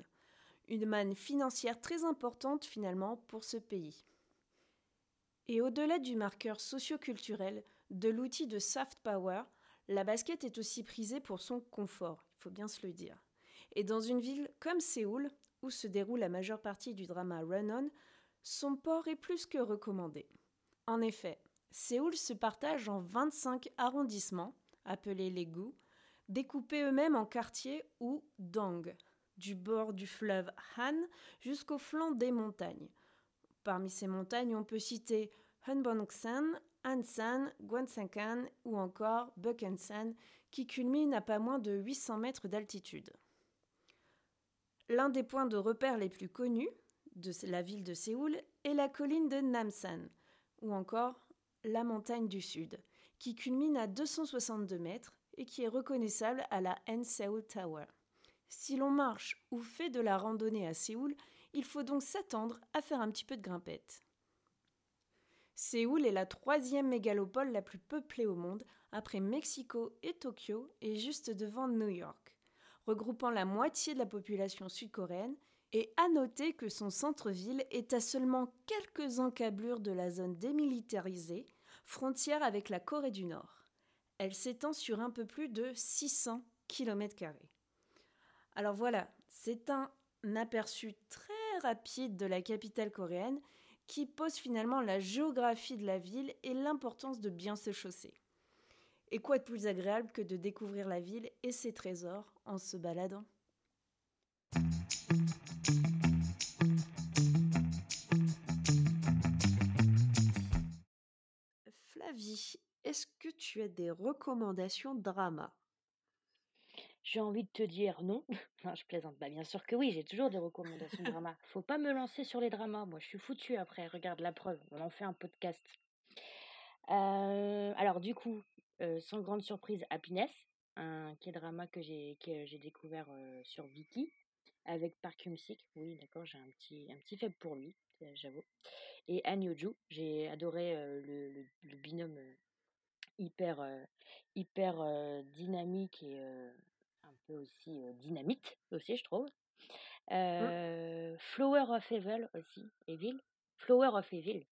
Une manne financière très importante finalement pour ce pays. Et au-delà du marqueur socioculturel, de l'outil de soft power, la basket est aussi prisée pour son confort, il faut bien se le dire. Et dans une ville comme Séoul, où se déroule la majeure partie du drama Run On, son port est plus que recommandé. En effet, Séoul se partage en 25 arrondissements, appelés les gu, découpés eux-mêmes en quartiers ou dang, du bord du fleuve Han jusqu'au flanc des montagnes. Parmi ces montagnes, on peut citer Hunbongsan, Ansan, Gwansankan ou encore Bukhansan, qui culminent à pas moins de 800 mètres d'altitude. L'un des points de repère les plus connus de la ville de Séoul est la colline de Namsan, ou encore la montagne du Sud, qui culmine à 262 mètres et qui est reconnaissable à la N Seoul Tower. Si l'on marche ou fait de la randonnée à Séoul, il faut donc s'attendre à faire un petit peu de grimpette. Séoul est la troisième mégalopole la plus peuplée au monde, après Mexico et Tokyo, et juste devant New York, regroupant la moitié de la population sud-coréenne, et à noter que son centre-ville est à seulement quelques encablures de la zone démilitarisée, frontière avec la Corée du Nord. Elle s'étend sur un peu plus de 600 km. Alors voilà, c'est un aperçu très rapide de la capitale coréenne qui pose finalement la géographie de la ville et l'importance de bien se chausser. Et quoi de plus agréable que de découvrir la ville et ses trésors en se baladant? Flavie, est-ce que tu as des recommandations drama? J'ai envie de te dire non. Je plaisante. Bah, bien sûr que oui, j'ai toujours des recommandations de drama. Faut pas me lancer sur les dramas. Moi, je suis foutue après. Regarde la preuve. On en fait un podcast. Euh, alors, du coup, euh, sans grande surprise, Happiness. un K-drama que j'ai que j'ai découvert sur Viki avec Park Hyun-sik. Oui, d'accord, j'ai un petit un petit faible pour lui, j'avoue. Et Han j'ai adoré le, binôme hyper hyper dynamique et peu aussi dynamite aussi, je trouve. Mmh. Flower of Evil aussi, Evil. Flower of Evil,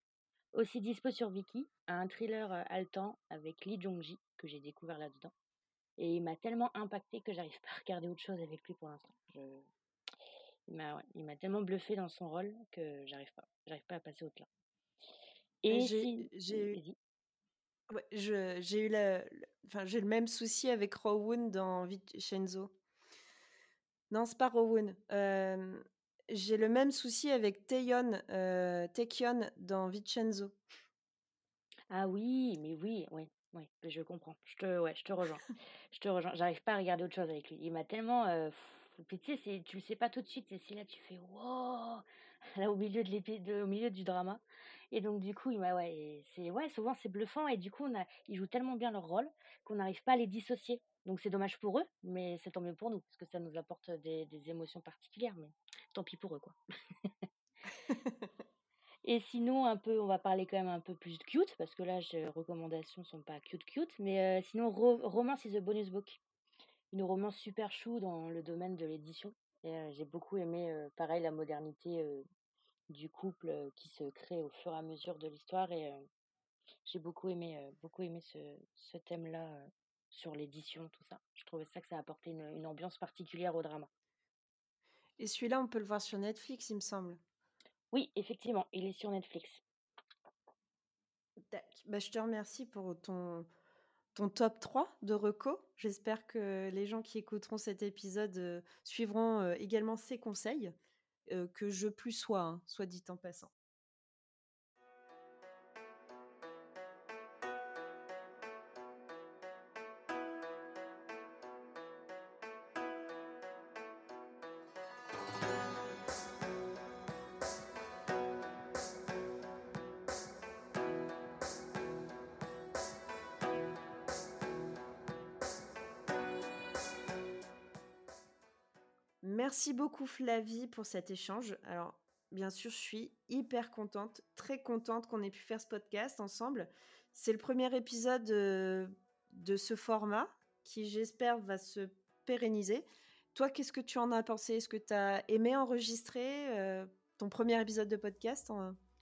aussi dispo sur Viki, un thriller haletant avec Lee Jong-ji que j'ai découvert là-dedans. Et il m'a tellement impacté que j'arrive pas à regarder autre chose avec lui pour l'instant. Il m'a tellement bluffé dans son rôle que j'arrive pas, j'arrive pas à passer au-delà. Et j'ai ouais, j'ai eu la, enfin j'ai le même souci avec Rowoon dans Vincenzo. Non, c'est pas Rowoon. j'ai le même souci avec Taeyeon, euh, dans Vincenzo. Ah oui, mais oui, oui, oui, je comprends. Je te, ouais, je te rejoins. je te rejoins. J'arrive pas à regarder autre chose avec lui. Il m'a tellement. Euh, tu sais, tu le sais pas tout de suite. Et si là, tu fais wow, là au milieu de au milieu du drama. Et donc du coup, m'a, ouais, c'est, ouais, souvent c'est bluffant. Et du coup, on a, ils jouent tellement bien leur rôle qu'on n'arrive pas à les dissocier. Donc c'est dommage pour eux, mais c'est tant mieux pour nous parce que ça nous apporte des, des émotions particulières. Mais tant pis pour eux, quoi. Et sinon, un peu, on va parler quand même un peu plus de cute, parce que là, les recommandations sont pas cute cute, mais sinon, Romance is a Bonus Book. Une romance super chou dans le domaine de l'édition. j'ai beaucoup aimé, pareil, la modernité du couple qui se crée au fur et à mesure de l'histoire. Et j'ai beaucoup aimé, beaucoup aimé ce, ce thème-là sur l'édition, tout ça. Je trouvais ça que ça apportait une, une ambiance particulière au drama. Et celui-là, on peut le voir sur Netflix, il me semble. Oui, effectivement, il est sur Netflix. Bah, je te remercie pour ton, ton top 3 de reco. J'espère que les gens qui écouteront cet épisode euh, suivront euh, également ces conseils, que je plus sois, hein, soit dit en passant. Merci beaucoup Flavie pour cet échange. Alors, bien sûr, je suis hyper contente, très contente qu'on ait pu faire ce podcast ensemble. C'est le premier épisode de, ce format qui, j'espère, va se pérenniser. Toi, qu'est-ce que tu en as pensé? Est-ce que tu as aimé enregistrer euh, ton premier épisode de podcast,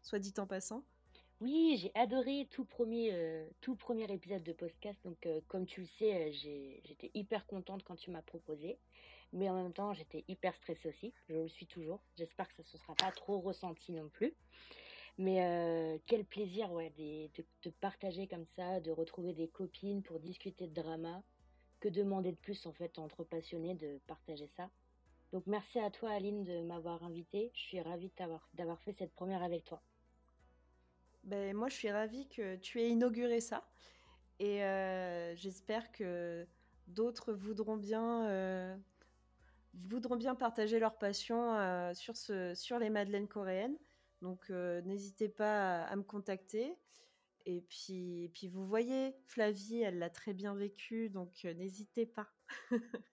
soit dit en passant? Oui, j'ai adoré tout premier, euh, tout premier épisode de podcast. Donc, euh, comme tu le sais, j'étais hyper contente quand tu m'as proposé mais en même temps, j'étais hyper stressée aussi. Je le suis toujours. J'espère que ça ne se sera pas trop ressenti non plus. Mais euh, quel plaisir ouais, de, de, partager comme ça, de retrouver des copines pour discuter de drama. Que demander de plus en fait entre passionnés de partager ça. Donc merci à toi Aline de m'avoir invitée. Je suis ravie d'avoir fait cette première avec toi. Ben, moi je suis ravie que tu aies inauguré ça. Et euh, j'espère que d'autres voudront bien euh, voudront bien partager leur passion euh, sur, ce, sur les madeleines coréennes. Donc euh, n'hésitez pas à, me contacter. Et puis, vous voyez, Flavie, elle l'a très bien vécu, donc euh, n'hésitez pas.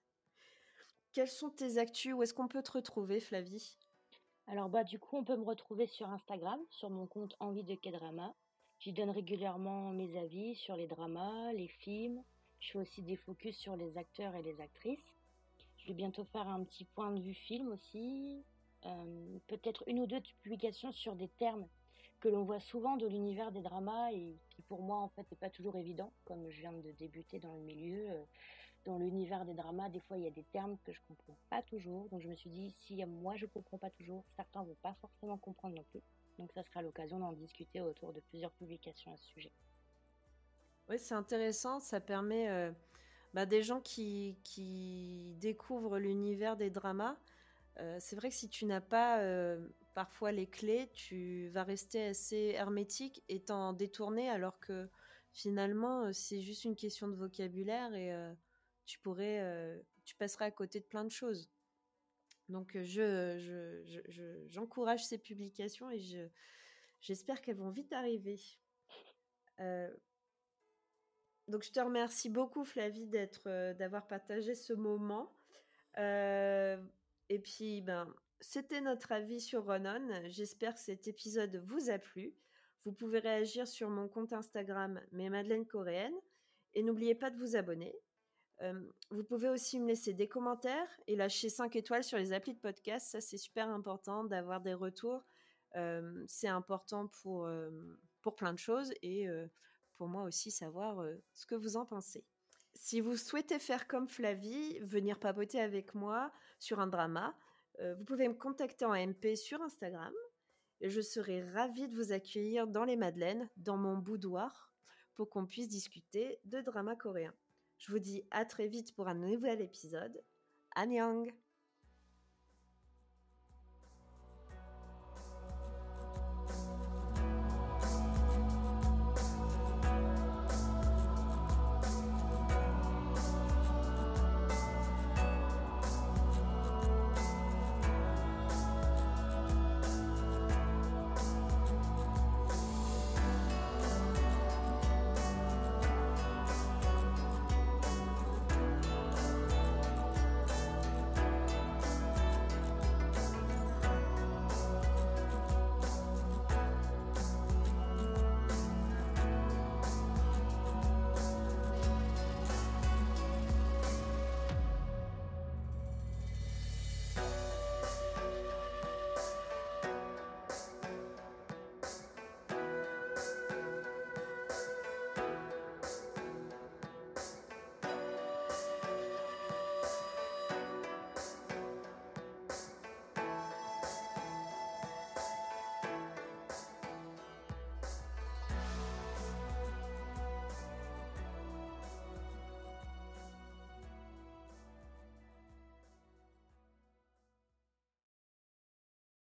Quelles sont tes actus? Où est-ce qu'on peut te retrouver, Flavie? Alors bah du coup, on peut me retrouver sur Instagram, sur mon compte Envie de K-drama. J'y donne régulièrement mes avis sur les dramas, les films. Je fais aussi des focus sur les acteurs et les actrices. Je vais bientôt faire un petit point de vue film aussi. Euh, peut-être une ou deux publications sur des termes que l'on voit souvent de l'univers des dramas et qui pour moi en fait n'est pas toujours évident comme je viens de débuter dans le milieu. Euh, dans l'univers des dramas des fois il y a des termes que je comprends pas toujours. Donc je me suis dit si moi je comprends pas toujours certains vont pas forcément comprendre non plus. Donc ça sera l'occasion d'en discuter autour de plusieurs publications à ce sujet. Oui c'est intéressant. Ça permet euh, bah, des gens qui, découvrent l'univers des dramas, euh, c'est vrai que si tu n'as pas euh, parfois les clés, tu vas rester assez hermétique et t'en détourner alors que finalement euh, c'est juste une question de vocabulaire et tu pourrais, tu passerais à côté de plein de choses. Donc je, j'encourage ces publications et je, j'espère qu'elles vont vite arriver. Donc je te remercie beaucoup Flavie d'être, d'avoir partagé ce moment. et puis ben c'était notre avis sur Ronan. J'espère que cet épisode vous a plu. Vous pouvez réagir sur mon compte Instagram, mes Madeleine Coréenne. Et n'oubliez pas de vous abonner. vous pouvez aussi me laisser des commentaires et lâcher 5 étoiles sur les applis de podcast. Ça, c'est super important d'avoir des retours. c'est important pour, pour plein de choses et pour moi aussi savoir ce que vous en pensez. Si vous souhaitez faire comme Flavie, venir papoter avec moi sur un drama, vous pouvez me contacter en MP sur Instagram. Et je serai ravie de vous accueillir dans les Madeleines, dans mon boudoir, pour qu'on puisse discuter de drama coréen. Je vous dis à très vite pour un nouvel épisode. Annyeong